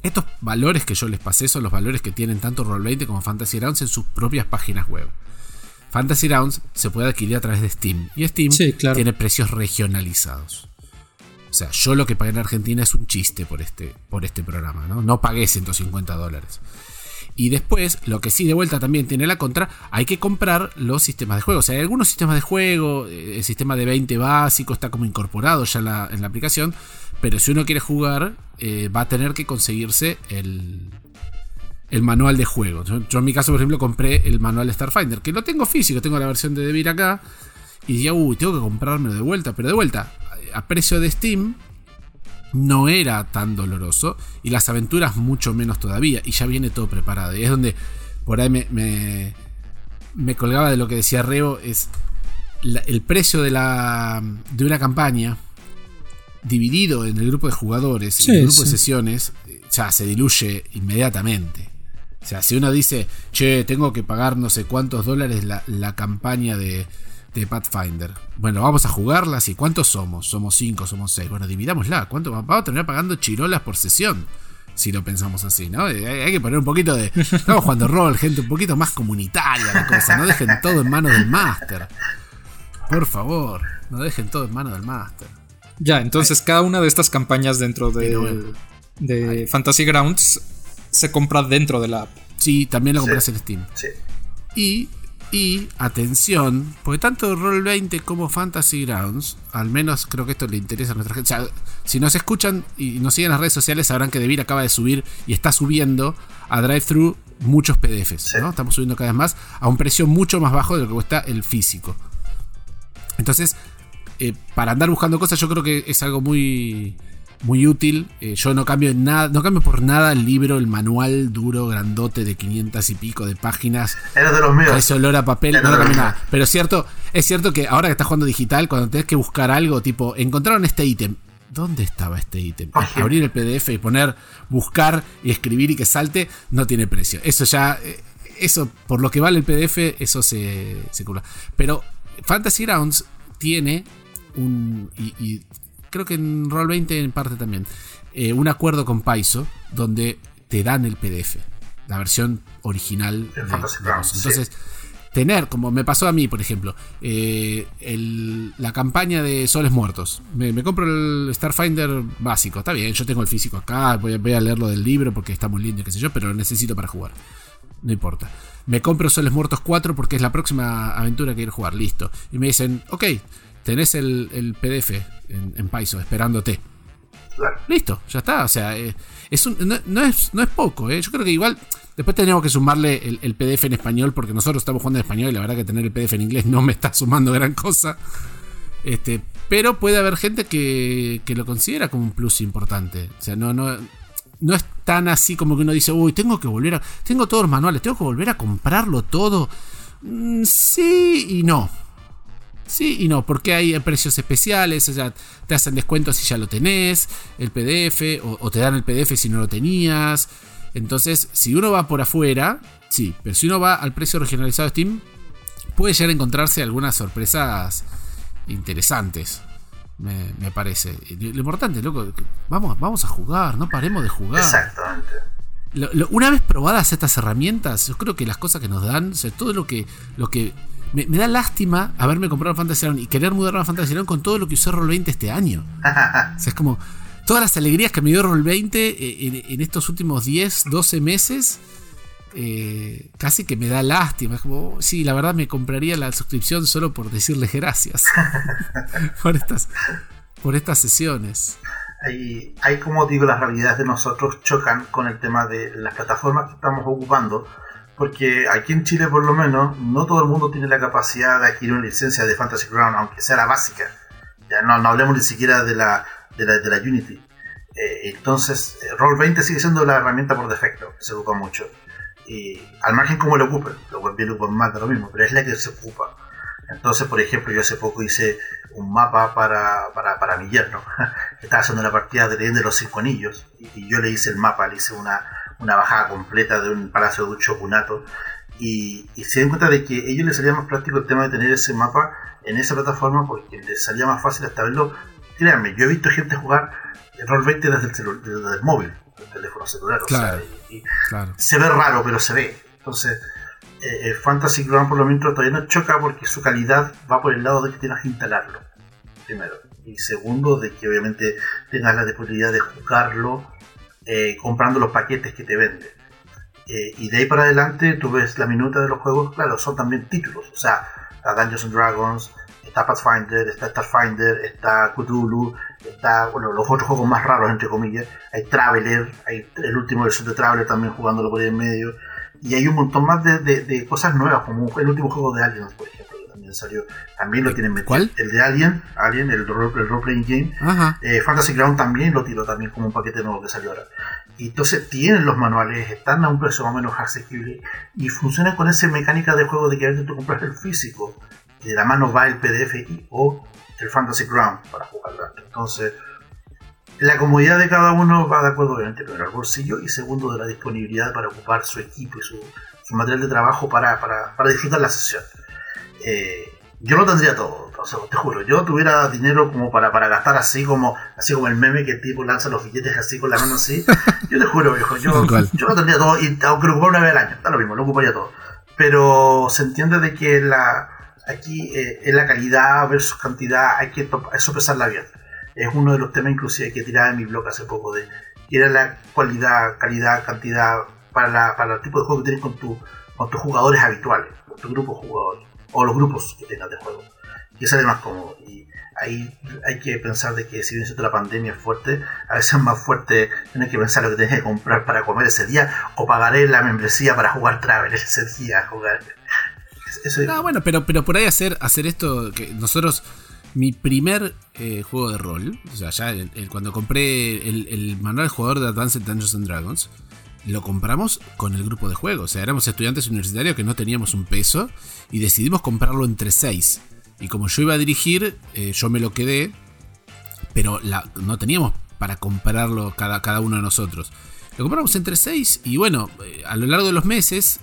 Estos valores que yo les pasé son los valores que tienen tanto Roll20 como Fantasy Rounds en sus propias páginas web. Fantasy Rounds se puede adquirir a través de Steam y Steam tiene precios regionalizados. O sea, yo lo que pagué en Argentina es un chiste por este, por este programa, ¿no? No pagué 150 dólares. Y después, lo que sí de vuelta también tiene la contra, hay que comprar los sistemas de juego. O sea, hay algunos sistemas de juego, eh, el sistema de 20 básico está como incorporado ya en la aplicación, pero si uno quiere jugar, eh, va a tener que conseguirse el, manual de juego. Yo, en mi caso, por ejemplo, compré el manual de Starfinder, que lo tengo físico, tengo la versión de Devir acá. Y dije, uy, tengo que comprármelo de vuelta. Pero de vuelta, a precio de Steam, no era tan doloroso. Y las aventuras mucho menos todavía. Y ya viene todo preparado. Y es donde por ahí me, me, colgaba de lo que decía Reo. Es el precio de, la, de una campaña dividido en el grupo de jugadores, en el grupo de sesiones, ya se diluye inmediatamente. O sea, si uno dice, che, tengo que pagar no sé cuántos dólares la, campaña de, de, Pathfinder. Bueno, vamos a jugarlas y ¿cuántos somos? Somos cinco, somos seis. Bueno, dividámosla. ¿Cuánto? Vamos a terminar pagando chirolas por sesión. Si lo pensamos así, ¿no? Eh, hay, que poner un poquito de. Estamos jugando rol, gente, un poquito más comunitaria la cosa. No dejen todo en manos del máster. Por favor, no dejen todo en manos del máster. Ya, entonces cada una de estas campañas dentro de, de Fantasy Grounds se compra dentro de la app. Sí, también lo compras en Steam. Sí. Y, y, atención, porque tanto Roll20 como Fantasy Grounds, al menos creo que esto le interesa a nuestra gente. O sea, si nos escuchan y nos siguen en las redes sociales, sabrán que Devir acaba de subir y está subiendo a DriveThru muchos PDFs. ¿no? Estamos subiendo cada vez más a un precio mucho más bajo de lo que cuesta el físico. Entonces, eh, para andar buscando cosas, yo creo que es algo muy, muy útil. Eh, yo no cambio nada, no cambio por nada el libro, el manual duro, grandote de 500 y pico de páginas. Era de los míos. Ese olor a papel, no cambio nada. Pero es cierto, es cierto que ahora que estás jugando digital, cuando tenés que buscar algo, tipo, encontraron este ítem. ¿Dónde estaba este ítem? Abrir el PDF y poner, buscar y escribir y que salte, no tiene precio. Eso ya, eh, eso, por lo que vale el PDF, eso se, se cura. Pero Fantasy Grounds tiene y, creo que en Roll20 en parte también, eh, un acuerdo con Paizo donde te dan el PDF, la versión original de, Entonces, tener, como me pasó a mí, por ejemplo, eh, la campaña de Soles Muertos. Me, compro el Starfinder básico, está bien, yo tengo el físico acá, voy, voy, a leerlo del libro porque está muy lindo y qué sé yo, pero lo necesito para jugar. No importa. Me compro Soles Muertos 4 porque es la próxima aventura que quiero jugar, listo. Y me dicen, ok, tenés el, PDF en, en Paiso esperándote. Listo, ya está. O sea, eh, es no, es, no es poco. Eh. Yo creo que igual después tenemos que sumarle el, PDF en español porque nosotros estamos jugando en español y la verdad que tener el PDF en inglés no me está sumando gran cosa. Este, pero puede haber gente que, que lo considera como un plus importante. O sea, no, no, no es tan así como que uno dice, uy, tengo que volver a. Tengo todos los manuales, tengo que volver a comprarlo todo. Mm, sí y no. Sí y no, porque hay precios especiales, o sea, te hacen descuentos si ya lo tenés, el PDF, o, te dan el PDF si no lo tenías. Entonces, si uno va por afuera, sí, pero si uno va al precio regionalizado de Steam, puede llegar a encontrarse algunas sorpresas interesantes. Me, parece. Lo, importante, loco, vamos, vamos a jugar, no paremos de jugar. Exactamente. una vez probadas estas herramientas, yo creo que las cosas que nos dan, o sea, todo lo que, lo que me, da lástima haberme comprado Fantasy Zone y querer mudarme a Fantasy Zone con todo lo que usé Roll20 este año. (laughs) o sea, es como todas las alegrías que me dio Roll20 eh, en, estos últimos 10, 12 meses. Eh, casi que me da lástima. Es como, sí, la verdad me compraría la suscripción solo por decirles gracias (laughs) por, estas, por estas sesiones. Hay, hay, como digo, las realidades de nosotros chocan con el tema de las plataformas que estamos ocupando porque aquí en Chile por lo menos no todo el mundo tiene la capacidad de adquirir una licencia de Fantasy Ground, aunque sea la básica. Ya no, no hablemos ni siquiera de la, de la, de la Unity. Eh, entonces, eh, Roll20 sigue siendo la herramienta por defecto, se ocupa mucho. Y al margen como lo ocupen, lo bien lo ocupan más lo mismo, pero es la que se ocupa. Entonces, por ejemplo, yo hace poco hice un mapa para, para, para mi yerno. (laughs) Estaba haciendo la partida de de los Cinco Anillos y, yo le hice el mapa, le hice una, una bajada completa de un palacio de un shogunato. Y, y se dan cuenta de que a ellos les salía más práctico el tema de tener ese mapa en esa plataforma porque les salía más fácil hasta verlo. Créanme, yo he visto gente jugar el Roll 20 desde el, desde el móvil, el teléfono celular. Se ve raro, pero se ve. Entonces, eh, eh, Fantasy Ground por lo menos todavía no choca porque su calidad va por el lado de que tienes que instalarlo, primero. Y segundo, de que obviamente tengas la posibilidad de jugarlo eh, comprando los paquetes que te venden. y de ahí para adelante tú ves la minuta de los juegos, claro, son también títulos. O sea, está Dungeons and Dragons, está Pathfinder, está Starfinder, está Cthulhu, está, bueno, los otros juegos más raros, entre comillas. Hay Traveler, hay el último versión de Traveler también jugándolo por ahí en medio. Y hay un montón más de, de, cosas nuevas, como el último juego de Aliens, por ejemplo, salió. También lo tienen metido. ¿Cuál? El de Alien, Alien, el, role, playing game. Eh, Fantasy Ground también lo tiró también como un paquete nuevo que salió ahora. Y entonces tienen los manuales, están a un precio más o menos asequible y funcionan con esa mecánica de juego de que a veces tú compras el físico de la mano va el PDF y, o el Fantasy Ground para jugar Entonces, la comodidad de cada uno va de acuerdo, obviamente, primero al bolsillo y segundo de la disponibilidad para ocupar su equipo y su, material de trabajo para, disfrutar la sesión. Eh, yo no tendría todo, te juro, yo tuviera dinero como para, para gastar así como así como el meme que el tipo lanza los billetes así con la mano así, (laughs) yo te juro, viejo, yo, yo no tendría todo, y aunque lo ocupara una vez al año, está lo mismo, lo ocuparía todo. Pero se entiende de que la, aquí eh, en la calidad versus cantidad hay que sopesarla bien. Es uno de los temas inclusive que tiraba en mi blog hace poco de que era la cualidad, calidad, cantidad para, la, para el tipo de juego que tienes con, tu, con tus jugadores habituales, con tu grupo de jugadores, o los grupos que tengas de juego. Y sale más cómodo. Y ahí hay que pensar de que si bien la pandemia es fuerte, a veces es más fuerte tener que pensar lo que tienes que comprar para comer ese día o pagaré la membresía para jugar Travel ese día, jugar Ah, bueno, pero, pero por ahí hacer, hacer esto, que nosotros, mi primer eh, juego de rol, o sea, ya cuando compré el, manual jugador de Advanced Dungeons and Dragons, lo compramos con el grupo de juego. O sea, éramos estudiantes universitarios que no teníamos un peso y decidimos comprarlo entre seis. Y como yo iba a dirigir, eh, yo me lo quedé, pero no teníamos para comprarlo cada, cada uno de nosotros. Lo compramos entre seis y bueno, eh, a lo largo de los meses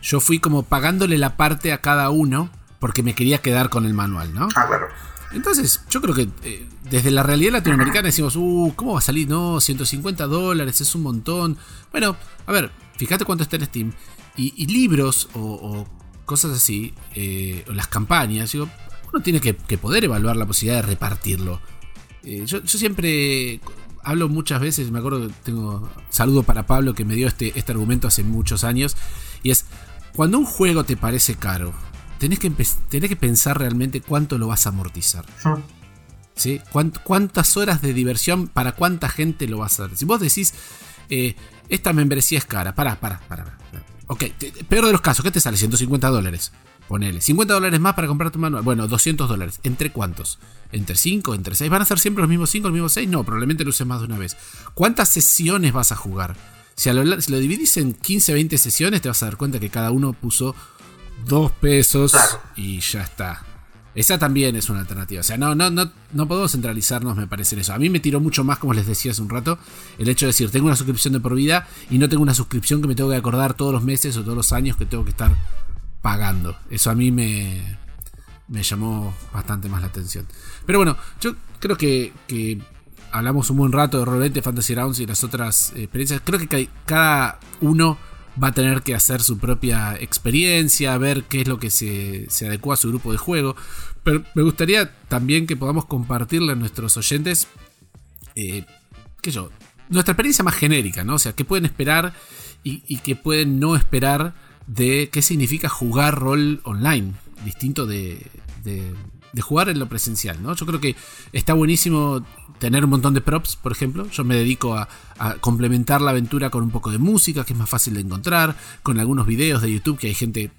yo fui como pagándole la parte a cada uno porque me quería quedar con el manual, ¿no? Ah, claro. Entonces, yo creo que eh, desde la realidad latinoamericana decimos, uh, ¿cómo va a salir? No, 150 dólares es un montón. Bueno, a ver, fíjate cuánto está en Steam. Y, libros o, cosas así, eh, o las campañas, digo, uno tiene que, poder evaluar la posibilidad de repartirlo. Eh, yo, siempre hablo muchas veces, me acuerdo que tengo saludo para Pablo que me dio este, este argumento hace muchos años, y es, cuando un juego te parece caro, tenés que, tenés que pensar realmente cuánto lo vas a amortizar. ¿Sí? ¿Cuántas horas de diversión para cuánta gente lo vas a dar? Si vos decís, eh, esta membresía es cara, pará, pará, pará. Ok, peor de los casos, ¿qué te sale? 150 dólares. Ponele. 50 dólares más para comprar tu manual. Bueno, 200 dólares. ¿Entre cuántos? ¿Entre 5? ¿Entre 6? ¿Van a ser siempre los mismos 5, los mismos 6? No, probablemente lo uses más de una vez. ¿Cuántas sesiones vas a jugar? Si, lo, dividís en 15, 20 sesiones, te vas a dar cuenta que cada uno puso 2 pesos y ya está. Esa también es una alternativa. O sea, no, no, no, no podemos centralizarnos, me parece, en eso. A mí me tiró mucho más, como les decía hace un rato, el hecho de decir, tengo una suscripción de por vida y no tengo una suscripción que me tengo que acordar todos los meses o todos los años que tengo que estar pagando. Eso a mí me, me llamó bastante más la atención. Pero bueno, yo creo que, que hablamos un buen rato de Rolete, Fantasy Rounds y las otras experiencias. Creo que cada uno va a tener que hacer su propia experiencia, ver qué es lo que se, adecua a su grupo de juego. Pero me gustaría también que podamos compartirle a nuestros oyentes, eh, qué yo, nuestra experiencia más genérica, ¿no? O sea, qué pueden esperar y, y qué pueden no esperar de qué significa jugar rol online, distinto de, jugar en lo presencial, ¿no? Yo creo que está buenísimo tener un montón de props, por ejemplo. Yo me dedico a, complementar la aventura con un poco de música, que es más fácil de encontrar, con algunos videos de YouTube que hay gente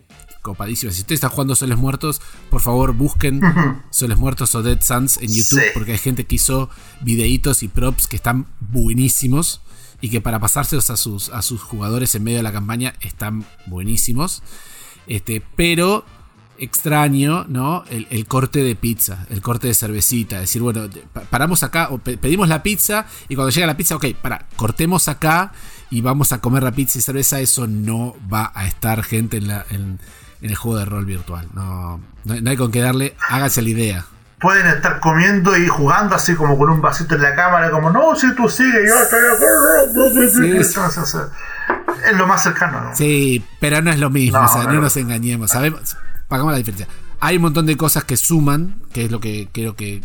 copadísima. Si usted está jugando Soles Muertos, por favor busquen Soles Muertos o Dead Suns en YouTube, porque hay gente que hizo videitos y props que están buenísimos y que para pasárselos a sus, a sus jugadores en medio de la campaña están buenísimos. Este, pero extraño, ¿no? El, corte de pizza, el corte de cervecita. decir, bueno, paramos acá, o pedimos la pizza y cuando llega la pizza, ok, para, cortemos acá y vamos a comer la pizza y cerveza. Eso no va a estar, gente, en, la, en, el juego de rol virtual. No, no, hay con qué darle, hágase la idea. Pueden estar comiendo y jugando así como con un vasito en la cámara, como, no, si tú sigues, yo estoy es lo más cercano. ¿no? Sí, pero no es lo mismo, o sea, no, nos engañemos, sabemos, pagamos la diferencia. Hay un montón de cosas que suman, que es lo que creo que,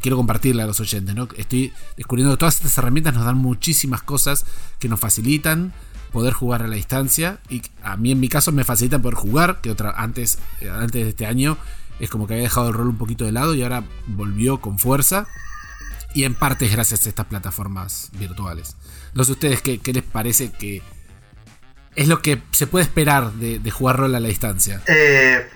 quiero compartirle a los oyentes, ¿no? Estoy descubriendo que todas estas herramientas nos dan muchísimas cosas que nos facilitan poder jugar a la distancia y a mí en mi caso me facilitan poder jugar, que otra antes antes de este año es como que había dejado el rol un poquito de lado y ahora volvió con fuerza. Y en parte es gracias a estas plataformas virtuales. No sé ustedes qué, les parece que es lo que se puede esperar de, jugar rol a la distancia. Eh,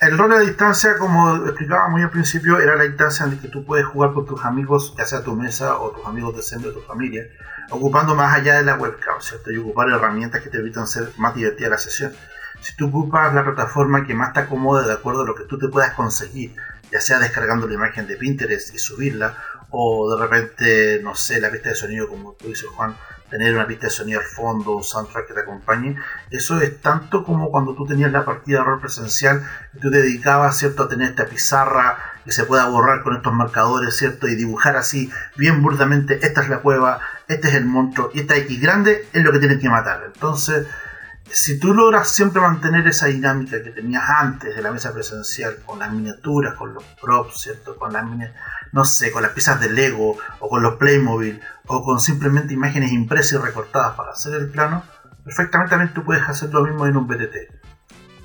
el rol a la distancia, como explicaba muy al principio, era la distancia en la que tú puedes jugar con tus amigos, ya sea tu mesa o tus amigos de de tu familia, ocupando más allá de la webcam, ¿cierto? Y ocupar herramientas que te evitan ser más divertida la sesión. Si tú ocupas la plataforma que más te acomode de acuerdo a lo que tú te puedas conseguir, ya sea descargando la imagen de Pinterest y subirla, o de repente, no sé, la pista de sonido, como tú dices, Juan, tener una pista de sonido al fondo, un soundtrack que te acompañe, eso es tanto como cuando tú tenías la partida de rol presencial y tú te dedicabas, ¿cierto?, a tener esta pizarra que se pueda borrar con estos marcadores, ¿cierto?, y dibujar así, bien burdamente, esta es la cueva, este es el monstruo, y esta X grande es lo que tienes que matar. Entonces, si tú logras siempre mantener esa dinámica que tenías antes de la mesa presencial, con las miniaturas, con los props, ¿cierto? Con las no sé, con las piezas de Lego, o con los Playmobil, o con simplemente imágenes impresas y recortadas para hacer el plano, perfectamente también tú puedes hacer lo mismo en un BTT.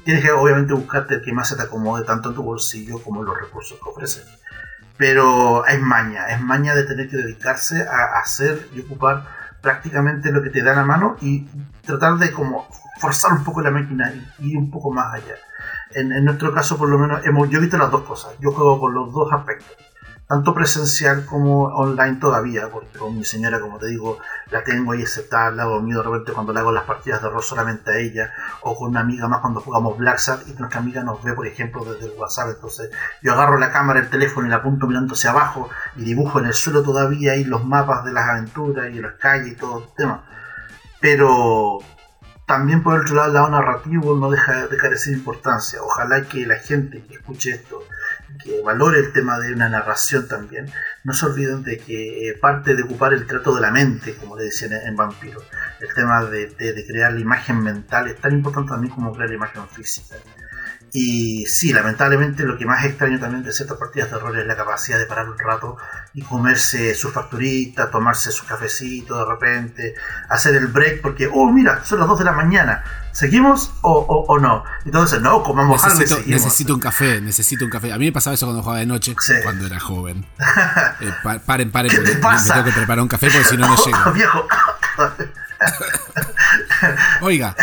Tienes que obviamente buscarte el que más se te acomode tanto en tu bolsillo como en los recursos que ofrecen. Pero es maña, es maña de tener que dedicarse a hacer y ocupar prácticamente lo que te da la mano y tratar de como forzar un poco la máquina y ir un poco más allá. En, en, nuestro caso, por lo menos, hemos, yo he visto las dos cosas. Yo juego por los dos aspectos tanto presencial como online todavía, porque con mi señora, como te digo, la tengo ahí aceptada lado mío de repente cuando le hago las partidas de rol solamente a ella, o con una amiga más cuando jugamos Black y nuestra amiga nos ve, por ejemplo, desde el WhatsApp, entonces yo agarro la cámara, el teléfono y la apunto mirando hacia abajo y dibujo en el suelo todavía ahí los mapas de las aventuras y las calles y todo el tema. Pero también por otro lado, el lado narrativo no deja de carecer de importancia. Ojalá que la gente que escuche esto que valore el tema de una narración también, no se olviden de que eh, parte de ocupar el trato de la mente, como le decían en, Vampiro, el tema de, de, crear la imagen mental es tan importante también como crear la imagen física. Y sí, lamentablemente lo que más extraño también de ciertas partidas de rol es la capacidad de parar un rato y comerse su facturita, tomarse su cafecito de repente, hacer el break porque, oh, mira, son las 2 de la mañana, ¿seguimos o, no? Entonces, no, comamos necesito, algo Necesito un café, necesito un café. A mí me pasaba eso cuando jugaba de noche, cuando era joven. (laughs) Eh, paren, paren, porque me tengo que preparar un café porque si no, no (laughs) llego. Viejo. (laughs) oiga,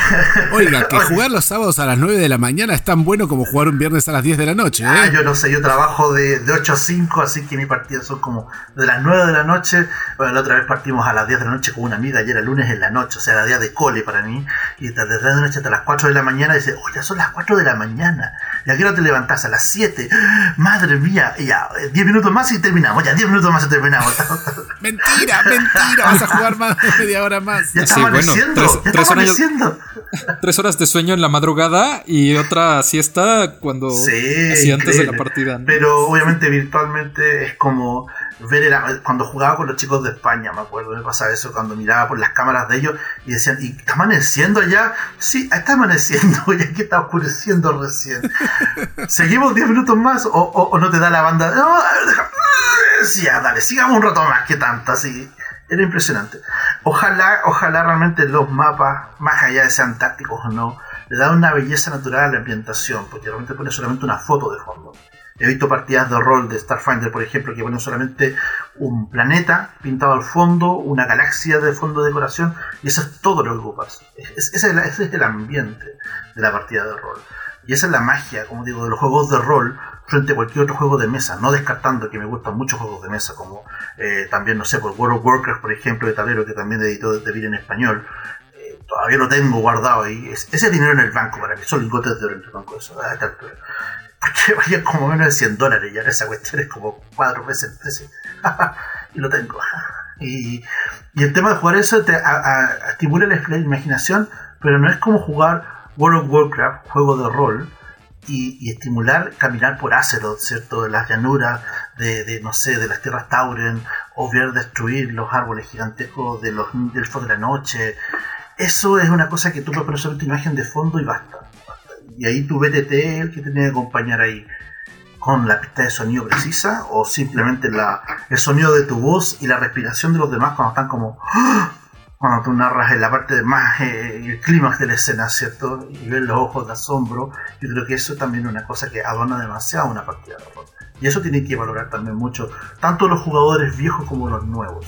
oiga, que jugar los sábados a las 9 de la mañana es tan bueno como jugar un viernes a las 10 de la noche. Ah, ¿eh? yo no sé, yo trabajo de, de, 8 a 5, así que mi partida son como de las 9 de la noche. Bueno, la otra vez partimos a las 10 de la noche con una amiga, ayer era lunes en la noche, o sea, era día de cole para mí. Y desde la noche hasta las 4 de la mañana dice, oh, ya son las 4 de la mañana. ¿Y a qué hora te levantás? A las 7. Madre mía, ya, 10 eh, minutos más y terminamos, ya 10 minutos más y terminamos. (laughs) mentira, mentira, vas a jugar más (laughs) media hora más. Ya está amaneciendo, tres, horas, tres, horas, de sueño en la madrugada y otra siesta cuando sí, antes de la partida. Pero obviamente virtualmente es como ver cuando jugaba con los chicos de España, me acuerdo, me pasaba eso cuando miraba por las cámaras de ellos y decían, ¿y está amaneciendo ya? Sí, está amaneciendo, (laughs) ya que está oscureciendo recién. (laughs) ¿Seguimos 10 minutos más o, no te da la banda? No, Sí, ya, dale, sigamos un rato más, que tanto, así. Era impresionante. Ojalá, ojalá realmente los mapas, más allá de sean tácticos o no, le da una belleza natural a la ambientación, porque realmente pone solamente una foto de fondo. He visto partidas de rol de Starfinder, por ejemplo, que ponen solamente un planeta pintado al fondo, una galaxia de fondo de decoración, y eso es todo lo que ocupas. ese es el ambiente de la partida de rol. Y esa es la magia, como digo, de los juegos de rol frente a cualquier otro juego de mesa, no descartando que me gustan muchos juegos de mesa, como eh, también, no sé, por World of Warcraft, por ejemplo, de tablero, que también editó de en español. Eh, todavía lo tengo guardado ahí. ese dinero en el banco para mí, son lingotes de oro en el banco, eso, a esta. (laughs) Porque vaya como menos de 100 dólares, ya esa cuestión es como cuatro veces el precio. (laughs) y lo tengo. y, y, el tema de jugar eso te estimula la imaginación, pero no es como jugar World of Warcraft, juego de rol, y, estimular caminar por Azeroth, ¿cierto? De las llanuras, de, no sé, de las tierras Tauren, o ver destruir los árboles gigantescos de los elfos de la noche. Eso es una cosa que tú puedes poner sobre tu imagen de fondo y basta. Y ahí tu BTT el que tiene que acompañar ahí con la pista de sonido precisa o simplemente la, el sonido de tu voz y la respiración de los demás cuando están como ¡Ah! cuando tú narras en la parte más eh, el clímax de la escena, ¿cierto? Y ves los ojos de asombro, yo creo que eso también es una cosa que adorna demasiado una partida de rol. Y eso tiene que valorar también mucho, tanto los jugadores viejos como los nuevos.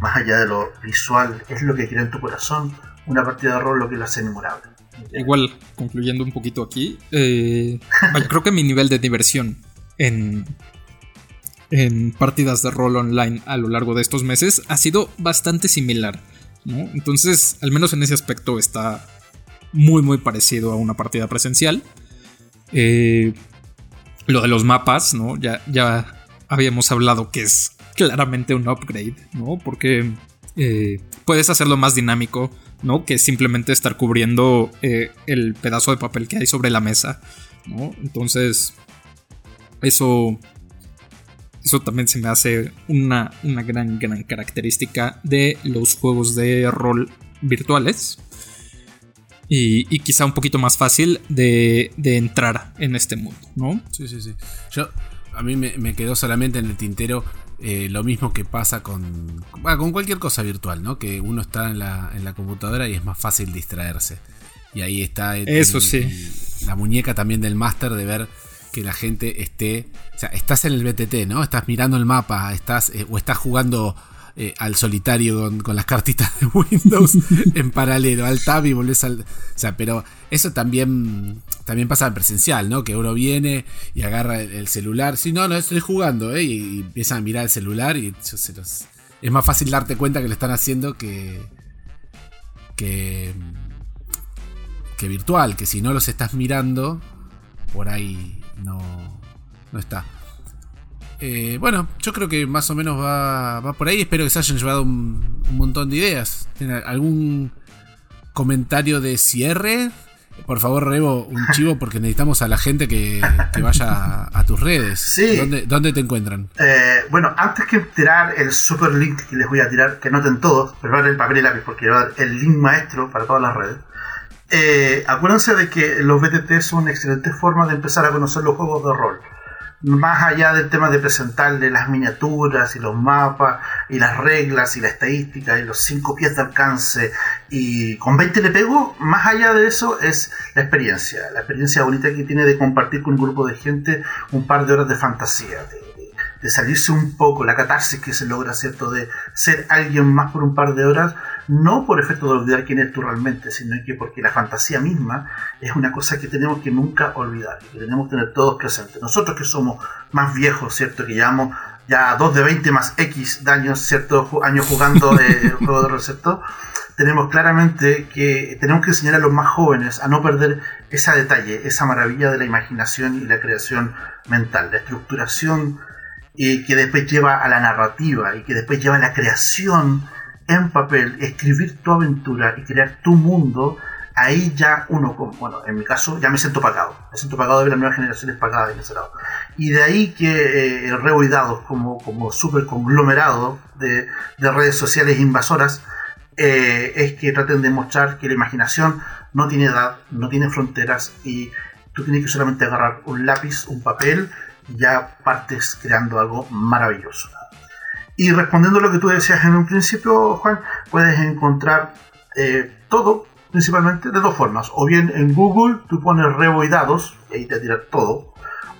más allá de lo visual, es lo que crea en tu corazón una partida de rol lo que lo hace memorable. Igual, concluyendo un poquito aquí, eh, creo que mi nivel de diversión en, en partidas de rol online a lo largo de estos meses ha sido bastante similar. ¿no? Entonces, al menos en ese aspecto está muy muy parecido a una partida presencial. Eh, lo de los mapas, ¿no? Ya, ya habíamos hablado que es claramente un upgrade, ¿no? Porque eh, puedes hacerlo más dinámico, ¿no? Que simplemente estar cubriendo eh, el pedazo de papel que hay sobre la mesa, ¿no? Entonces, eso eso también se me hace una, una gran, gran característica de los juegos de rol virtuales. Y, quizá un poquito más fácil de, entrar en este mundo, ¿no? Sí, sí, sí. Yo, a mí me, quedó solamente en el tintero eh, lo mismo que pasa con, con cualquier cosa virtual, ¿no? Que uno está en la, en la computadora y es más fácil distraerse. Y ahí está Eso sí. la muñeca también del máster de ver que la gente esté. O sea, estás en el BTT, ¿no? Estás mirando el mapa, estás eh, o estás jugando eh, al solitario con, las cartitas de Windows (laughs) en paralelo, al tab y volvés al. O sea, pero eso también, también pasa en presencial, ¿no? Que uno viene y agarra el, celular. Sí, no, no, estoy jugando, ¿eh? Y, empiezan a mirar el celular y es más fácil darte cuenta que lo están haciendo que. que. que virtual, que si no los estás mirando, por ahí no, no está. Eh, bueno, yo creo que más o menos va, va por ahí. Espero que se hayan llevado un, montón de ideas. ¿Algún comentario de cierre? Por favor, Rebo, un (laughs) chivo porque necesitamos a la gente que, vaya a, tus redes. Sí. ¿Dónde, te encuentran? Eh, bueno, antes que tirar el super link que les voy a tirar, que noten todos, pero el papel y lápiz porque va el link maestro para todas las redes. Eh, acuérdense de que los BTT son una excelente forma de empezar a conocer los juegos de rol. Más allá del tema de presentarle las miniaturas y los mapas y las reglas y la estadística y los 5 pies de alcance y con 20 le pego, más allá de eso es la experiencia, la experiencia bonita que tiene de compartir con un grupo de gente un par de horas de fantasía, de salirse un poco, la catarsis que se logra, ¿cierto? De ser alguien más por un par de horas, no por efecto de olvidar quién eres tú realmente, sino que porque la fantasía misma es una cosa que tenemos que nunca olvidar y que tenemos que tener todos presentes. Nosotros que somos más viejos, ¿cierto? Que llevamos ya 2 de 20 más X de años, ¿cierto? Años jugando de (laughs) juego de rol, ¿cierto? Tenemos claramente que tenemos que enseñar a los más jóvenes a no perder ese detalle, esa maravilla de la imaginación y la creación mental, la estructuración y que después lleva a la narrativa y que después lleva a la creación en papel, escribir tu aventura y crear tu mundo, ahí ya uno, bueno, en mi caso ya me siento pagado, me siento pagado de ver las nuevas generaciones pagadas en ese lado. Y de ahí que eh, como, como súper conglomerado de, de, redes sociales invasoras, eh, es que traten de mostrar que la imaginación no tiene edad, no tiene fronteras y tú tienes que solamente agarrar un lápiz, un papel ya partes creando algo maravilloso. Y respondiendo a lo que tú decías en un principio, Juan, puedes encontrar eh, todo, principalmente de dos formas. O bien en Google tú pones Rebo y ahí te tira todo.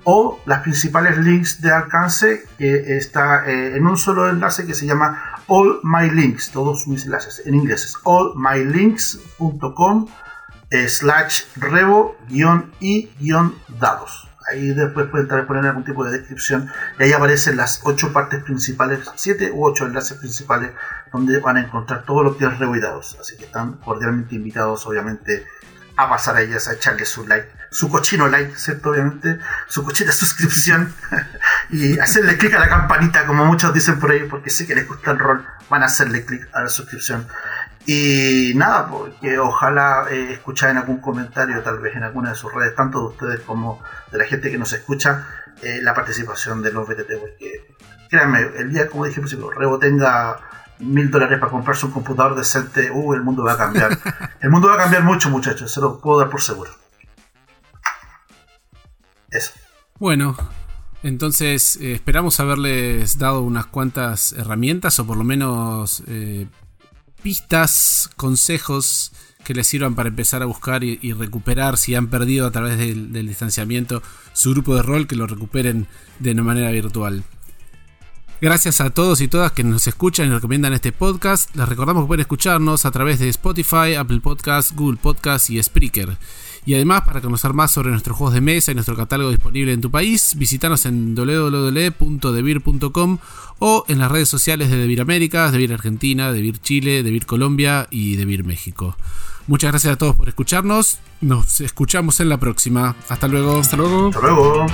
o las principales links de alcance que está eh, en un solo enlace que se llama All My Links, todos mis enlaces en inglés es allmylinks.com slash revo-i-dados. Ahí después pueden poner algún tipo de descripción y ahí aparecen las ocho partes principales, siete u ocho enlaces principales donde van a encontrar todo lo que es Revo y Dados. Así que están cordialmente invitados, obviamente, a pasar a ellas, a echarle su like, su cochino like, ¿cierto? Obviamente, su cochita (laughs) suscripción y hacerle clic a la campanita, como muchos dicen por ahí, porque sé que les gusta el rol, van a hacerle clic a la suscripción. Y nada, porque ojalá eh, en algún comentario, tal vez en alguna de sus redes, tanto de ustedes como de la gente que nos escucha, eh, la participación de los BTT, porque créanme, el día, como dije, pues, Rebo tenga mil dólares para comprarse un computador decente, uh, el mundo va a cambiar. (laughs) el mundo va a cambiar mucho, muchachos, se lo puedo dar por seguro. Eso. Bueno, entonces eh, esperamos haberles dado unas cuantas herramientas o por lo menos eh, pistas, consejos que les sirvan para empezar a buscar y, recuperar si han perdido a través del, distanciamiento su grupo de rol, que lo recuperen de una manera virtual. Gracias a todos y todas que nos escuchan y recomiendan este podcast. Les recordamos que pueden escucharnos a través de Spotify, Apple Podcasts, Google Podcasts y Spreaker. Y además, para conocer más sobre nuestros juegos de mesa y nuestro catálogo disponible en tu país, visítanos en www.devir.com o en las redes sociales de Devir Américas, Devir Argentina, Devir Chile, Devir Colombia y Devir México. Muchas gracias a todos por escucharnos. Nos escuchamos en la próxima. Hasta luego. Hasta luego. Hasta luego.